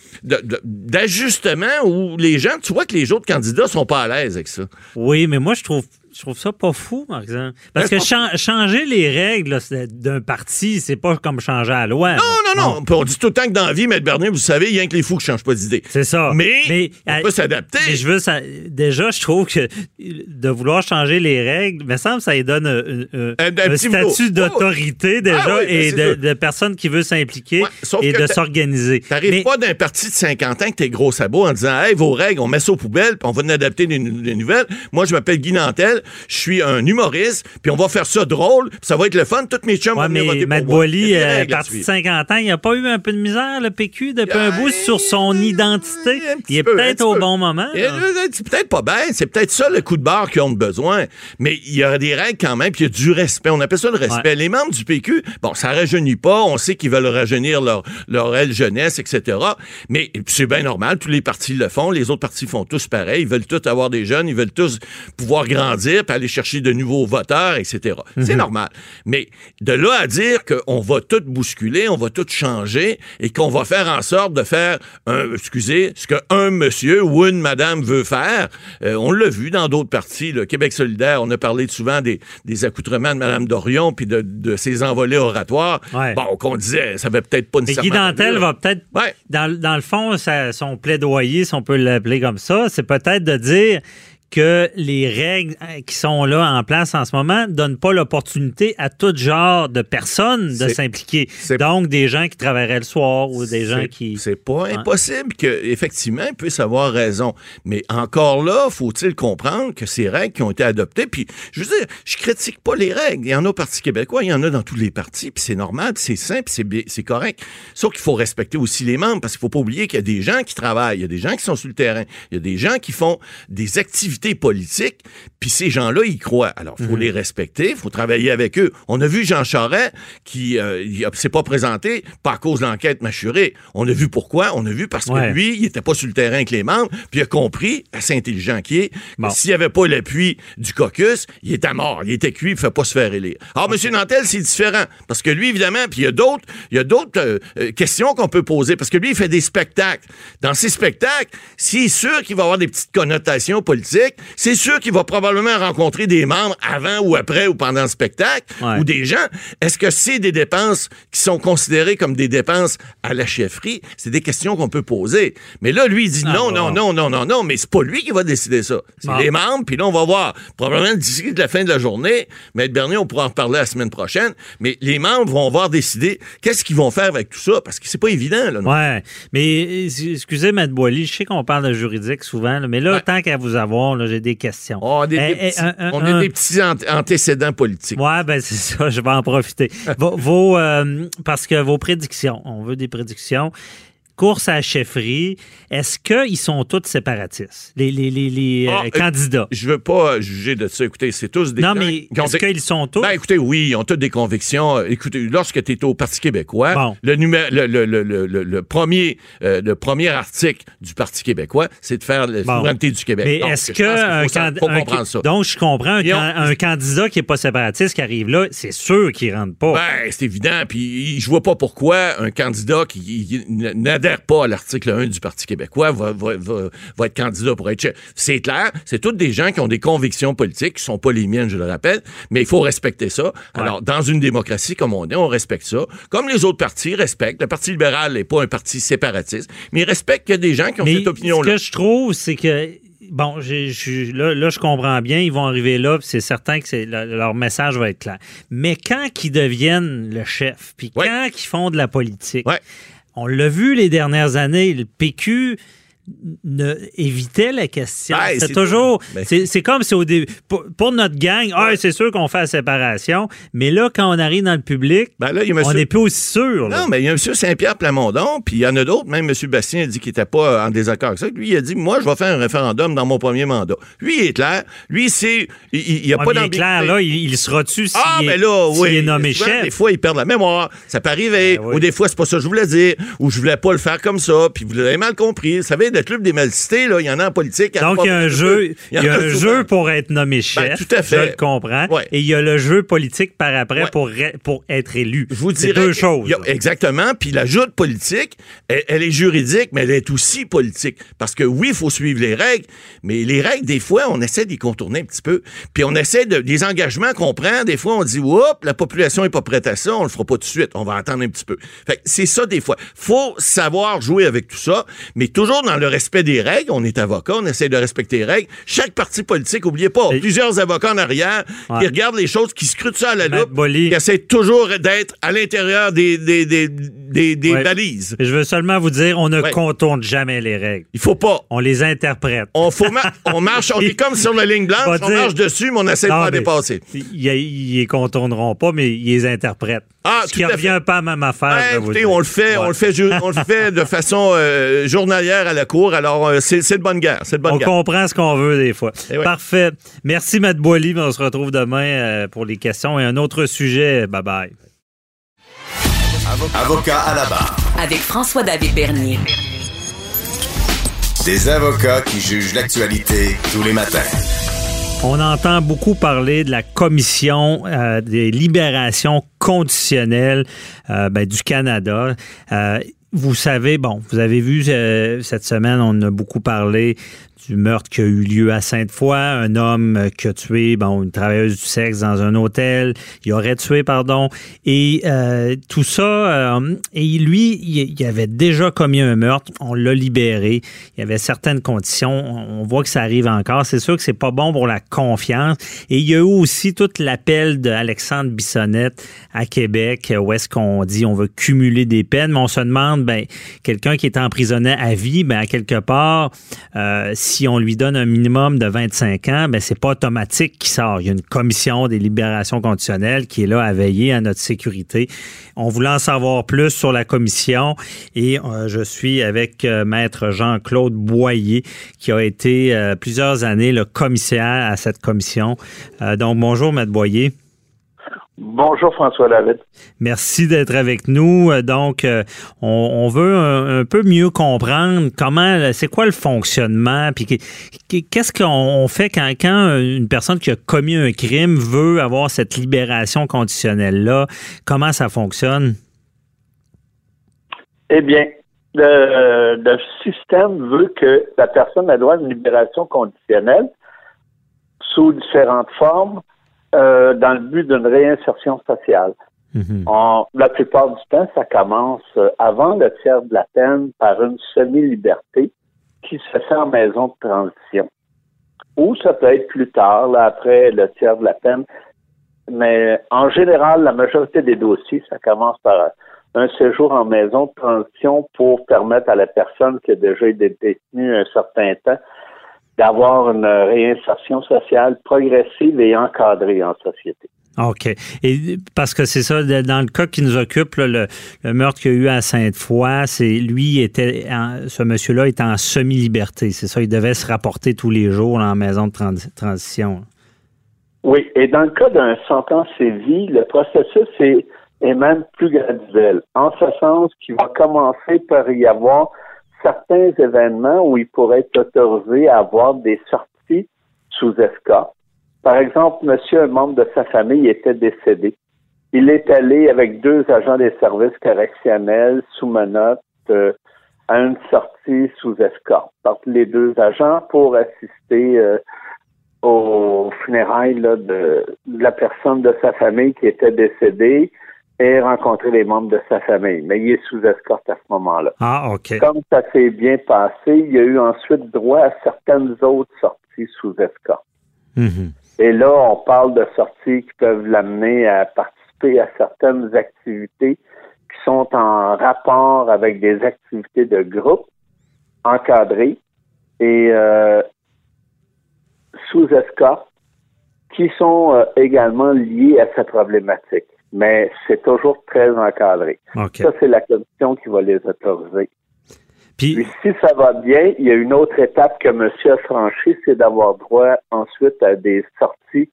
d'ajustements où les gens, tu vois que les autres candidats sont pas à l'aise avec ça. Oui, mais moi, je trouve, je trouve ça pas fou, par exemple. Parce que Ben, changer les règles d'un parti, c'est pas comme changer la loi. Non, non, non. On dit tout le temps que dans la vie, Maître Bernier, vous savez, il y a que les fous qui changent pas d'idée. C'est ça. Mais, on euh, peut s'adapter. je veux ça, déjà, je trouve que de vouloir changer les règles, me semble que ça lui donne un, un- Un- un un petit statut niveau. d'autorité déjà Ah oui, mais et de, personne qui veut s'impliquer Ouais, et de s'organiser. T'arrives Mais- pas d'un parti de 50 ans que t'es gros sabots en disant Hey, vos règles, on met ça aux poubelles, puis on va en adapter des, des nouvelles. Moi, je m'appelle Guy Nantel, je suis un humoriste, puis on va faire ça drôle, puis ça va être le fun. Toutes mes chums Ouais, vont mais voter Matt pour Boily, euh, parti de suivre. 50 ans, il a pas eu un peu de misère, le PQ, depuis un bout sur son identité? Il est peut-être au bon moment. C'est peut-être pas bête, c'est peut-être ça le coup de barre qu'ils ont besoin. Mais il y a des règles quand même, puis il y a du respect. On appelle ça le respect. Ouais. Les membres du PQ, bon, ça rajeunit pas. On sait qu'ils veulent rajeunir leur, leur aile jeunesse, etc. Mais c'est bien normal, tous les partis le font. Les autres partis font tous pareil. Ils veulent tous avoir des jeunes, ils veulent tous pouvoir grandir puis aller chercher de nouveaux voteurs, etc. C'est normal. Mais de là à dire qu'on va tout bousculer, on va tout changer et qu'on va faire en sorte de faire, un, excusez, ce qu'un monsieur ou une madame veut faire, euh, on l'a vu dans d'autres partis. Le Québec solidaire, on a parlé souvent des, des accoutrements de Mme Dorion puis de, de ses envolées oratoires. Ouais. Bon, qu'on disait, ça va peut-être pas Mais nécessairement... Guy Dantel va peut-être, Ouais. dans, dans le fond, son plaidoyer, si on peut l'appeler comme ça, c'est peut-être de dire que les règles euh, qui sont là en place en ce moment donnent pas l'opportunité à tout genre de personnes de s'impliquer. Donc, des gens qui travailleraient le soir ou des gens qui... C'est pas impossible que effectivement il puisse avoir raison. Mais encore là, faut-il comprendre que ces règles qui ont été adoptées, puis je veux dire, je critique pas les règles. Il y en a au Parti québécois, il y en a dans tous les partis, puis c'est normal, c'est simple, c'est correct. Sauf qu'il faut respecter aussi les membres, parce qu'il faut pas oublier qu'il y a des gens qui travaillent, il y a des gens qui sont sur le terrain, il y a des gens qui font des activités politiques, puis ces gens-là, ils croient. Alors, il faut les respecter, il faut travailler avec eux. On a vu Jean Charest qui euh, s'est pas présenté, pas à cause de l'enquête mâchurée. On a vu pourquoi. On a vu parce Ouais. que lui, il était pas sur le terrain avec les membres, puis il a compris, assez intelligent qu'il est, Bon. s'il n'y avait pas l'appui du caucus, il était mort, il était cuit, il ne fait pas se faire élire. Alors, M. Nantel, c'est différent, parce que lui, évidemment, puis il y a d'autres, il y a d'autres euh, euh, questions qu'on peut poser, parce que lui, il fait des spectacles. Dans ces spectacles, c'est sûr qu'il va avoir des petites connotations politiques, c'est sûr qu'il va probablement rencontrer des membres avant ou après ou pendant le spectacle, Ouais. ou des gens. Est-ce que c'est des dépenses qui sont considérées comme des dépenses à la chefferie? C'est des questions qu'on peut poser. Mais là, lui, il dit Ah, non, bon. non, non, non, non, non, mais c'est pas lui qui va décider ça. C'est Bon. les membres, puis là, on va voir. Probablement d'ici la fin de la journée, Maître Bernier, on pourra en reparler la semaine prochaine, mais les membres vont voir décider qu'est-ce qu'ils vont faire avec tout ça, parce que c'est pas évident, là. non? Ouais, mais euh, excusez, Maître Boily, je sais qu'on parle de juridique souvent, là, mais là, Ouais. tant qu'à vous avoir, j'ai des questions. Oh, des, Eh, des eh, petits- un- un- on un- a des petits ant- antécédents politiques. Ouais, ben c'est ça, <laughs> je vais en profiter. Vos, vos, euh, parce que vos prédictions, on veut des prédictions. Course à la chefferie, est-ce qu'ils sont tous séparatistes, les, les, les, les, euh, Ah, euh, candidats? Je veux pas juger de ça. Écoutez, c'est tous des Non, mais est-ce des- qu'ils sont tous? Ben, écoutez, oui, ils ont toutes des convictions. Euh, Écoutez, lorsque tu es au Parti québécois, Bon. le, numé- le, le, le, le, premier, euh, le premier article du Parti québécois, c'est de faire la Bon. souveraineté du Québec. mais est-ce que un faut, comprendre ça. donc je comprends un, ont- candidat qui est pas séparatiste qui arrive là, c'est sûr qu'il rentre pas. Ben, c'est évident. Puis je vois pas pourquoi un candidat qui, qui n'adhère pas à l'article 1 du Parti québécois va, va, va, va être candidat pour être chef. C'est clair, c'est tous des gens qui ont des convictions politiques, qui sont pas les miennes, je le rappelle, mais il faut respecter ça. Alors, dans une démocratie comme on est, on respecte ça. Comme les autres partis respectent. Le Parti libéral n'est pas un parti séparatiste, mais il respecte qu'il y a des gens qui ont Mais cette opinion-là. ce que je trouve, c'est que bon, là, là, je comprends bien, ils vont arriver là, puis c'est certain que c'est- leur message va être clair. Mais quand ils deviennent le chef, puis Ouais. quand ils font de la politique, Ouais. On l'a vu les dernières années, le PQ ne évitait la question. Ouais, c'est toujours, Ben- c'est comme si au début, pour, pour notre gang, ah, c'est sûr qu'on fait la séparation, mais là, quand on arrive dans le public, Ben là, il on n'est plus aussi sûr. là. Non, mais il y a M. Saint-Pierre Plamondon, puis il y en a d'autres. Même M. Bastien a dit qu'il n'était pas en désaccord avec ça. Lui, il a dit Moi, je vais faire un référendum dans mon premier mandat. Lui, il est clair. Lui, c'est. Il n'y a Ouais, pas mais il est d'ambiguïté. clair, là, il, il sera-tu s'il Ah, est, oui. est nommé Souvent, chef? Des fois, ils perdent la mémoire. Ça peut arriver. Ben oui. Ou des fois, c'est pas ça que je voulais dire. Ou je voulais pas le faire comme ça. Puis vous l'avez mal compris. Vous savez, le club des là, il y en a en politique. Donc, il y a un jeu, il y a un jeu pour être nommé chef. Ben, tout à fait. Je le comprends. Ouais. Et il y a le jeu politique par après Ouais. pour, pour être élu. Je vous dirais. deux choses. a- exactement. Puis la joute politique, elle, elle est juridique, mais elle est aussi politique. Parce que oui, il faut suivre les règles, mais les règles, des fois, on essaie d'y contourner un petit peu. Puis on essaie de. Des engagements qu'on prend, des fois, on dit, oups, la population est pas prête à ça, on le fera pas tout de suite, on va attendre un petit peu. Fait c'est ça, des fois. Faut savoir jouer avec tout ça, mais toujours dans le respect des règles. On est avocat, on essaie de respecter les règles. Chaque parti politique, oubliez pas, Et- plusieurs avocats en arrière Ouais. qui regardent les choses, qui scrutent ça à la loupe, qui essaient toujours d'être à l'intérieur des, des, des, des, des Ouais. balises. Je veux seulement vous dire, on ne Ouais. contourne jamais les règles. Il faut pas. On les interprète. On, faut ma- on marche, on est comme sur la ligne blanche, on dire- marche dessus, mais on essaie de Non, pas mais dépasser. Ils, les contourneront pas, mais ils les interprètent. Ah, Ce tout qui fait. revient pas à même affaire. Vais vous écoutez, on le fait, on le fait, on le fait de <laughs> façon euh, journalière à la cour. Alors, euh, c'est c'est de bonne guerre, c'est de bonne On guerre. comprend ce qu'on veut des fois. Eh ouais. Parfait. Merci, Matt Boily. On se retrouve demain euh, pour les questions et un autre sujet. Bye bye. Avocat à la barre. Avec François-David Bernier. Des avocats qui jugent l'actualité tous les matins. On entend beaucoup parler de la commission euh, des libérations conditionnelles euh, ben, du Canada. Euh, vous savez, bon, vous avez vu cette semaine, on a beaucoup parlé du meurtre qui a eu lieu à Sainte-Foy, un homme qui a tué bon, une travailleuse du sexe dans un hôtel, il aurait tué, pardon, et euh, tout ça, euh, et lui, il, avait déjà commis un meurtre, on l'a libéré, il y avait certaines conditions, on voit que ça arrive encore, c'est sûr que c'est pas bon pour la confiance, et il y a eu aussi tout l'appel d'Alexandre Bissonnette à Québec, où est-ce qu'on dit on veut cumuler des peines, mais on se demande, ben, quelqu'un qui est emprisonné à vie, ben, à quelque part, euh, on lui donne un minimum de 25 ans, ben c'est pas automatique qu'il sort. Il y a une commission des libérations conditionnelles qui est là à veiller à notre sécurité. On voulait en savoir plus sur la commission et euh, je suis avec euh, maître Jean-Claude Boyer qui a été euh, plusieurs années le commissaire à cette commission. donc bonjour maître Boyer. Bonjour François David. Merci d'être avec nous. Euh, donc, euh, on, veut un, peu mieux comprendre comment, c'est quoi le fonctionnement, puis qu'est-ce qu'on fait quand, quand une personne qui a commis un crime veut avoir cette libération conditionnelle là. Comment ça fonctionne? Eh bien, le, système veut que la personne ait droit à une libération conditionnelle sous différentes formes euh, dans le but d'une réinsertion sociale. Mhm. la plupart du temps, ça commence euh, avant le tiers de la peine par une semi-liberté qui se fait en maison de transition. Ou ça peut être plus tard, là, après le tiers de la peine. Mais en général, la majorité des dossiers, ça commence par un séjour en maison de transition pour permettre à la personne qui a déjà été détenue un certain temps d'avoir une réinsertion sociale progressive et encadrée en société. OK. Et parce que c'est ça, dans le cas qui nous occupe, le, meurtre qu'il y a eu à Sainte-Foy, c'est lui était ce monsieur-là était en semi-liberté. C'est ça, il devait se rapporter tous les jours en maison de transition. Oui, et dans le cas d'un sentence sévi, le processus est, est même plus graduel. En ce sens qu'il va commencer par y avoir certains événements où il pourrait être autorisé à avoir des sorties sous escorte. Par exemple, monsieur, un membre de sa famille était décédé. Il est allé avec deux agents des services correctionnels sous menottes euh, à une sortie sous escorte par les deux agents pour assister euh, aux funérailles de, de, la personne de sa famille qui était décédée et rencontrer les membres de sa famille. Mais il est sous escorte à ce moment-là. Ah, OK. Comme ça s'est bien passé, il a eu ensuite droit à certaines autres sorties sous escorte. Mhm. Et là, on parle de sorties qui peuvent l'amener à participer à certaines activités qui sont en rapport avec des activités de groupe encadrées et euh, sous escorte qui sont euh, également liées à cette problématique mais c'est toujours très encadré. Ça, c'est la commission qui va les autoriser. Puis, si ça va bien, il y a une autre étape que monsieur a franchie, c'est d'avoir droit ensuite à des sorties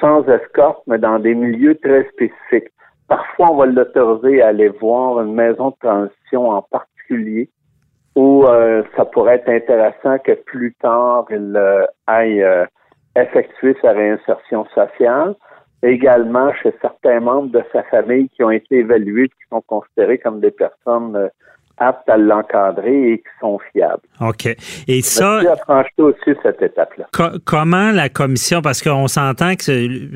sans escorte, mais dans des milieux très spécifiques. Parfois, on va l'autoriser à aller voir une maison de transition en particulier, où euh, ça pourrait être intéressant que plus tard, il euh, aille euh, effectuer sa réinsertion sociale également chez certains membres de sa famille qui ont été évalués, qui sont considérés comme des personnes euh, aptes à l'encadrer et qui sont fiables. OK. Et ça. aussi cette étape-là. comment la commission, parce qu'on s'entend que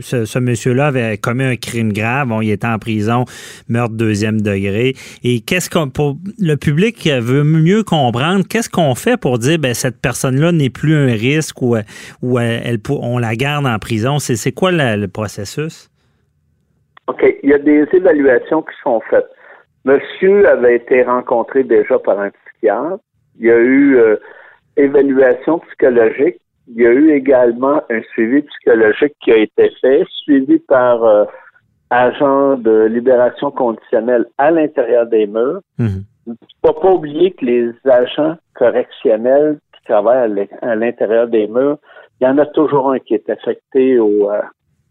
ce, monsieur-là avait commis un crime grave, bon, il était en prison, meurtre deuxième degré. Et qu'est-ce qu'on, pour le public veut mieux comprendre, qu'est-ce qu'on fait pour dire, ben, cette personne-là n'est plus un risque ou, ou elle, on la garde en prison? C'est, quoi le processus? OK. Il y a des évaluations qui sont faites. Monsieur avait été rencontré déjà par un psychiatre. Il y a eu euh, évaluation psychologique. Il y a eu également un suivi psychologique qui a été fait, suivi par euh, agent de libération conditionnelle à l'intérieur des murs. Il mhm. ne faut pas oublier que les agents correctionnels qui travaillent à l'intérieur des murs, il y en a toujours un qui est affecté au, euh,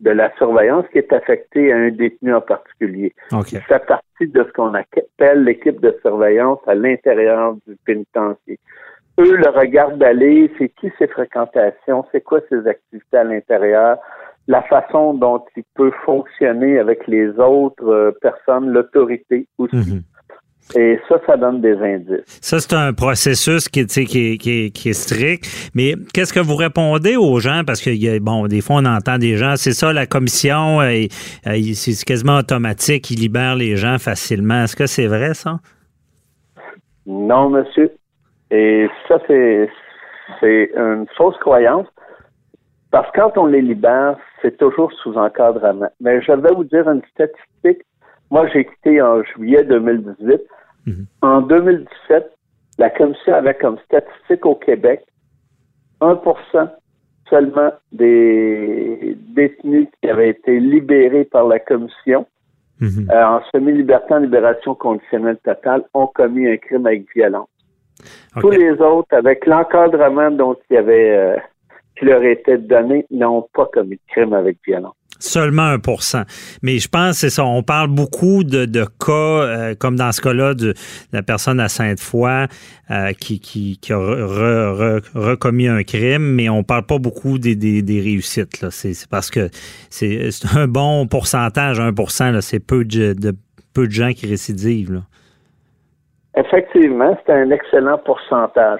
de la surveillance qui est affectée à un détenu en particulier. Okay. Ça fait partie de ce qu'on appelle l'équipe de surveillance à l'intérieur du pénitencier. eux le regardent d'aller, c'est qui ses fréquentations, c'est quoi ses activités à l'intérieur, la façon dont il peut fonctionner avec les autres euh, personnes, l'autorité aussi. Mhm. Et ça, ça donne des indices. Ça, c'est un processus qui, qui, qui, qui est strict. Mais qu'est-ce que vous répondez aux gens? Parce que, bon, des fois, on entend des gens, c'est ça, la commission, euh, euh, c'est quasiment automatique, il libère les gens facilement. Est-ce que c'est vrai, ça? Non, monsieur. Et ça, c'est, c'est une fausse croyance. Parce que quand on les libère, c'est toujours sous encadrement. Mais je vais vous dire une statistique. Moi, j'ai quitté en juillet 2018. Mhm. En 2017, la commission avait comme statistique au Québec 1% seulement des détenus qui avaient été libérés par la commission mhm. euh, en semi-liberté en libération conditionnelle totale ont commis un crime avec violence. Tous les autres, avec l'encadrement dont il y avait euh, qui leur était donné, n'ont pas commis de crime avec violence. Seulement 1% Mais je pense c'est ça. On parle beaucoup de, cas, euh, comme dans ce cas-là, de, la personne à Sainte-Foy euh, qui, qui, a recommis un crime, mais on parle pas beaucoup des, des, réussites. C'est parce que c'est un bon pourcentage, 1% C'est peu de, peu de gens qui récidivent. Effectivement, c'est un excellent pourcentage.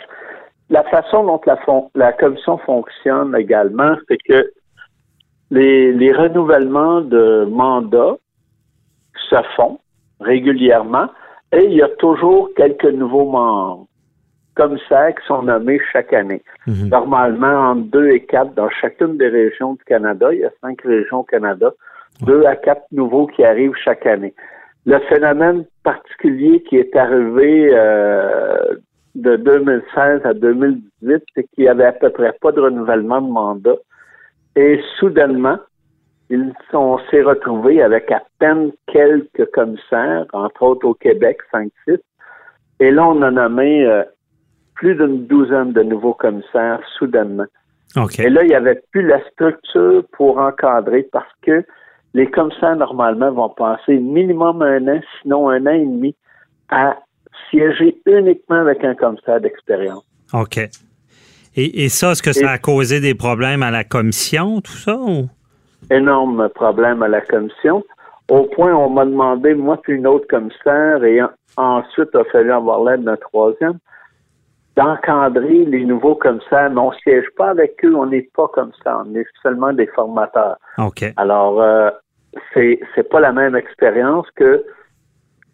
La façon dont la, la commission fonctionne également, c'est que les, renouvellements de mandats se font régulièrement et il y a toujours quelques nouveaux membres commissaires qui sont nommés chaque année. Mhm. Normalement, entre deux et quatre dans chacune des régions du Canada. Il y a cinq régions au Canada. Deux à quatre nouveaux qui arrivent chaque année. Le phénomène particulier qui est arrivé euh, de 2016 à 2018, c'est qu'il n'y avait à peu près pas de renouvellement de mandat. Et soudainement, ils sont s'est retrouvés avec à peine quelques commissaires, entre autres au Québec, 5-6. Et là, on a nommé euh, plus d'une douzaine de nouveaux commissaires soudainement. Et là, il n'y avait plus la structure pour encadrer parce que les commissaires, normalement, vont passer minimum un an, sinon un an et demi, à siéger uniquement avec un commissaire d'expérience. OK. Et, ça, est-ce que ça a causé des problèmes à la commission, tout ça? Ou? Énorme problème à la commission. Au point, on m'a demandé, moi puis une autre commissaire, et ensuite, a fallu avoir l'aide d'un troisième, d'encadrer les nouveaux commissaires. Mais on ne siège pas avec eux, on n'est pas comme ça, on est seulement des formateurs. OK. Alors, euh, c'est, c'est pas la même expérience que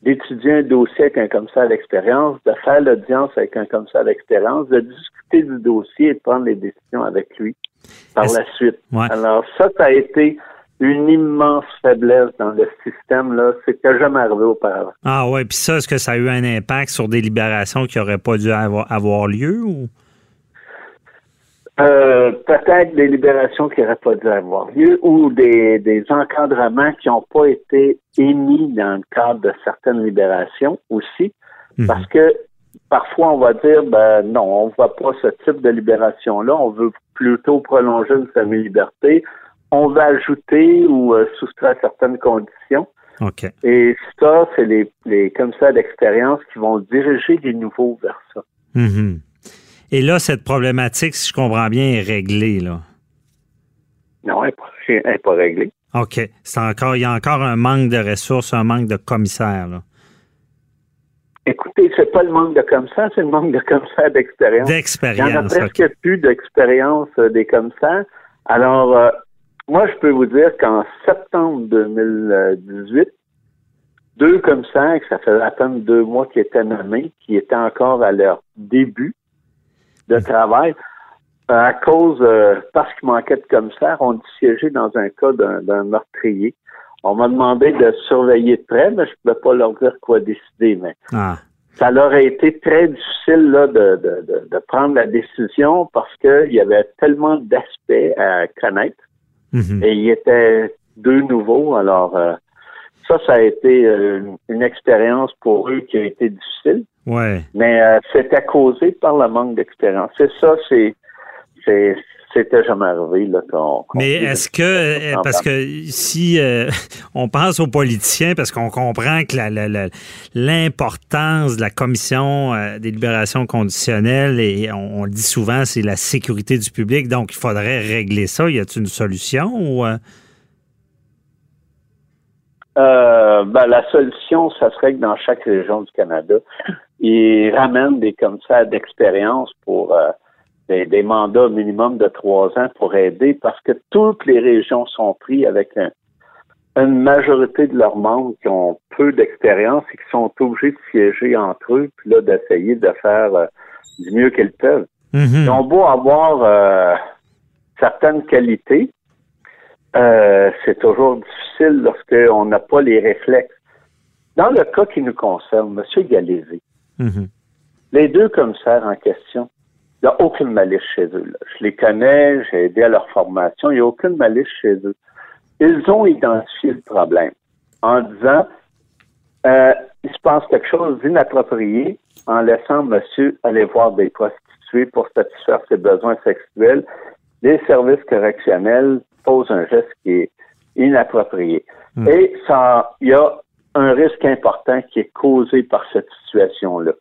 d'étudier un dossier avec un commissaire d'expérience, de faire l'audience avec un commissaire d'expérience, de discuter du dossier et de prendre les décisions avec lui par la suite. Alors ça, ça a été une immense faiblesse dans le système. là. C'était jamais arrivé auparavant. Ah ouais, puis ça, est-ce que ça a eu un impact sur des libérations qui n'auraient pas dû avoir, lieu ou? Euh, peut-être des libérations qui n'auraient pas dû avoir lieu ou des, des encadrements qui n'ont pas été émis dans le cadre de certaines libérations aussi. Mhm. Parce que parfois, on va dire, ben non, on ne voit pas ce type de libération-là. On veut plutôt prolonger une semi-liberté. On va ajouter ou euh, soustraire certaines conditions. OK. Et ça, c'est les, les commissaires d'expérience qui vont diriger les nouveaux vers ça. Mhm. Et là, cette problématique, si je comprends bien, est réglée, là. Non, elle n'est pas, réglée. OK. C'est encore, il y a encore un manque de ressources, un manque de commissaires, là. Écoutez, c'est pas le manque de commissaires, c'est le manque de commissaires d'expérience. D'expérience. Il n'y en a presque plus d'expérience euh, des commissaires. Alors, euh, moi, je peux vous dire qu'en septembre 2018, deux commissaires, ça fait à peine deux mois qui étaient nommés, qui étaient encore à leur début, de travail à cause, euh, parce qu'il manquait de commissaires, on siégé dans un cas d'un meurtrier. On m'a demandé de surveiller de près, mais je ne pouvais pas leur dire quoi décider. Mais ah. ça leur a été très difficile là, de, de, de, prendre la décision parce qu'il y avait tellement d'aspects à connaître. Mhm. Et il y était deux nouveaux. Alors, euh, ça, ça a été euh, une expérience pour eux qui a été difficile. Ouais. Mais euh, c'était causé par le manque d'expérience. C'est ça, c'est, c'est, c'était jamais arrivé. Là, Mais est-ce que, euh, parce que si euh, <laughs> on pense aux politiciens, parce qu'on comprend que l'importance de la commission euh, des libérations conditionnelles, et on, le dit souvent, c'est la sécurité du public, donc il faudrait régler ça. Y a-t-il une solution ou... Ben, la solution, ça serait que dans chaque région du Canada, ils ramènent des commissaires d'expérience pour des, mandats minimum de trois ans pour aider parce que toutes les régions sont prises avec une majorité de leurs membres qui ont peu d'expérience et qui sont obligés de siéger entre eux, puis là, d'essayer de faire euh, du mieux qu'ils peuvent. Mm-hmm. Ils ont beau avoir euh, certaines qualités, euh, c'est toujours difficile lorsqu'on n'a pas les réflexes. Dans le cas qui nous concerne, M. Galézy, mm-hmm. les deux commissaires en question, il n'y a aucune malice chez eux. Je les connais, j'ai aidé à leur formation, il n'y a aucune malice chez eux. Ils ont identifié le problème en disant euh, il se passe quelque chose d'inapproprié en laissant monsieur aller voir des prostituées pour satisfaire ses besoins sexuels. Les services correctionnels posent un geste qui est inapproprié. Hmm. Et ça, il y a un risque important qui est causé par cette situation-là.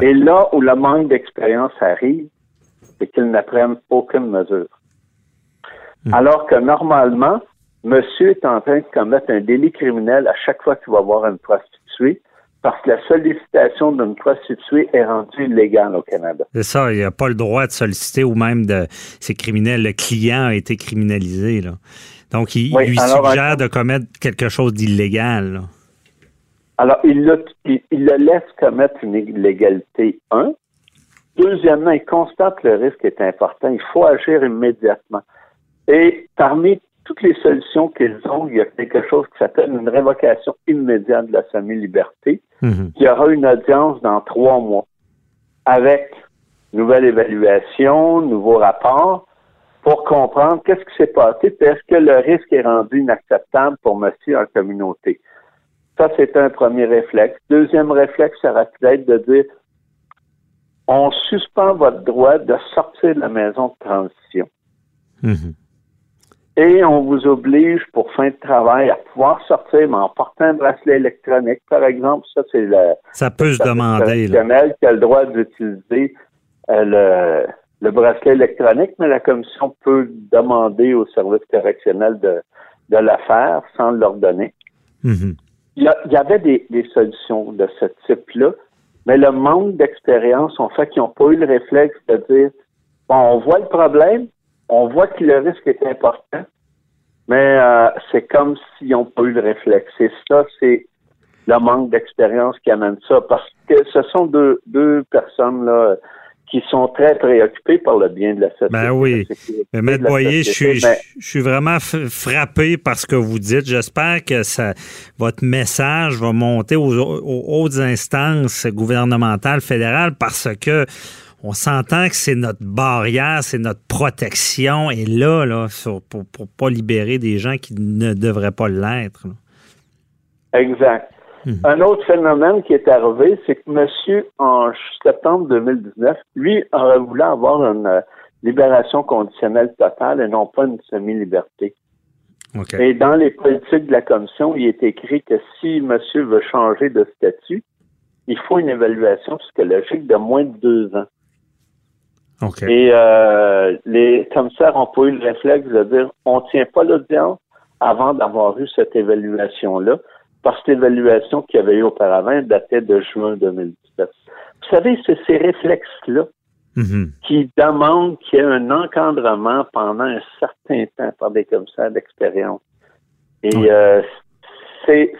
Et là où le manque d'expérience arrive, c'est qu'ils n'apprennent aucune mesure. Hmm. Alors que normalement, monsieur est en train de commettre un délit criminel à chaque fois qu'il va voir une prostituée parce que la sollicitation d'une prostituée est rendue illégale au Canada. C'est ça, il n'a pas le droit de solliciter ou même de. C'est criminel. Le client a été criminalisé. Là. Donc, il, lui suggère de commettre quelque chose d'illégal. Alors, il le, il, le laisse commettre une illégalité, un. Deuxièmement, il constate que le risque est important. Il faut agir immédiatement. Et parmi toutes les solutions qu'ils ont, il y a quelque chose qui s'appelle une révocation immédiate de la semi-liberté. Mhm. Il y aura une audience dans trois mois avec nouvelle évaluation, nouveau rapport pour comprendre qu'est-ce qui s'est passé et est-ce que le risque est rendu inacceptable pour monsieur en communauté. Ça, c'est un premier réflexe. Deuxième réflexe, ça va être de dire on suspend votre droit de sortir de la maison de transition. Mhm. Et on vous oblige, pour fin de travail, à pouvoir sortir, mais en portant un bracelet électronique, par exemple. Ça, c'est le. Ça peut se demander. Là. qui a le droit d'utiliser euh, le, le bracelet électronique, mais la commission peut demander au service correctionnel de, de faire sans l'ordonner. Mhm il y, avait des, solutions de ce type-là, mais le manque d'expérience ont fait qu'ils n'ont pas eu le réflexe de dire bon, on voit le problème, on voit que le risque est important, mais euh, c'est comme s'ils n'ont pas eu le réflexe. Et ça, c'est le manque d'expérience qui amène ça, parce que ce sont deux, deux personnes là qui sont très préoccupés par le bien de la société. Ben oui. Mais Maître Boyer, je suis, je suis vraiment frappé par ce que vous dites. J'espère que ça, votre message va monter aux, hautes instances gouvernementales fédérales parce que on s'entend que c'est notre barrière, c'est notre protection. Et là, là pour ne pas libérer des gens qui ne devraient pas l'être. Exact. Mhm. Un autre phénomène qui est arrivé, c'est que monsieur, en septembre 2019, lui aurait voulu avoir une euh, libération conditionnelle totale et non pas une semi-liberté. Et dans les politiques de la commission, il est écrit que si monsieur veut changer de statut, il faut une évaluation psychologique de moins de deux ans. Et euh, les commissaires n'ont pas eu le réflexe de dire on ne tient pas l'audience avant d'avoir eu cette évaluation-là parce que l'évaluation qu'il y avait eu auparavant datait de juin 2017. Vous savez, c'est ces réflexes-là mm-hmm. qui demandent qu'il y ait un encadrement pendant un certain temps par des commissaires d'expérience. Et euh, c'est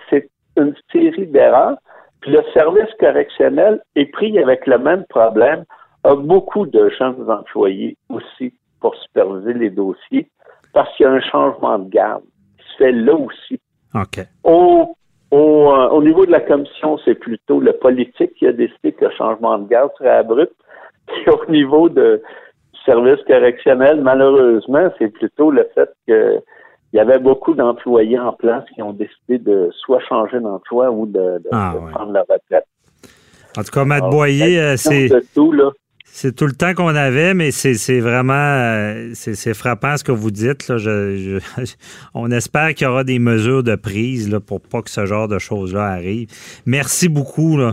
une série d'erreurs. Puis le service correctionnel est pris avec le même problème, a beaucoup de jeunes employés aussi pour superviser les dossiers, parce qu'il y a un changement de garde qui se fait là aussi. OK. Au euh, au, niveau de la commission, c'est plutôt le politique qui a décidé que le changement de garde serait abrupt. <laughs> Puis au niveau de, du service correctionnel, malheureusement, c'est plutôt le fait que il y avait beaucoup d'employés en place qui ont décidé de soit changer d'emploi ou de, ah, prendre la retraite. En tout cas, Matt Boyer, euh, c'est. C'est tout le temps qu'on avait, mais c'est vraiment euh, c'est frappant ce que vous dites. Là. <laughs> on espère qu'il y aura des mesures de prise là, pour pas que ce genre de choses-là arrive. Merci beaucoup. Là.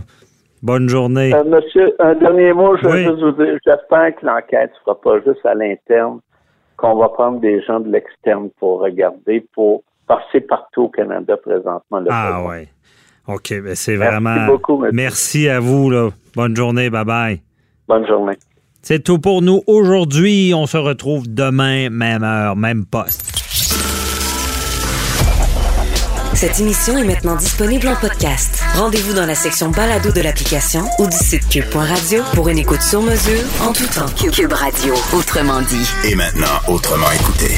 Bonne journée. Euh, monsieur, un dernier mot, je veux juste vous dire, j'espère que l'enquête ne sera pas juste à l'interne, qu'on va prendre des gens de l'externe pour regarder, pour passer partout au Canada présentement. ah oui. OK, ben c'est vraiment. Merci beaucoup. Merci à vous. Là. Bonne journée. Bye bye. Bonne journée. C'est tout pour nous aujourd'hui. On se retrouve demain, même heure, même poste. Cette émission est maintenant disponible en podcast. Rendez-vous dans la section balado de l'application ou du site cube.radio pour une écoute sur mesure en tout temps. Cube Radio, autrement dit. Et maintenant, autrement écouté.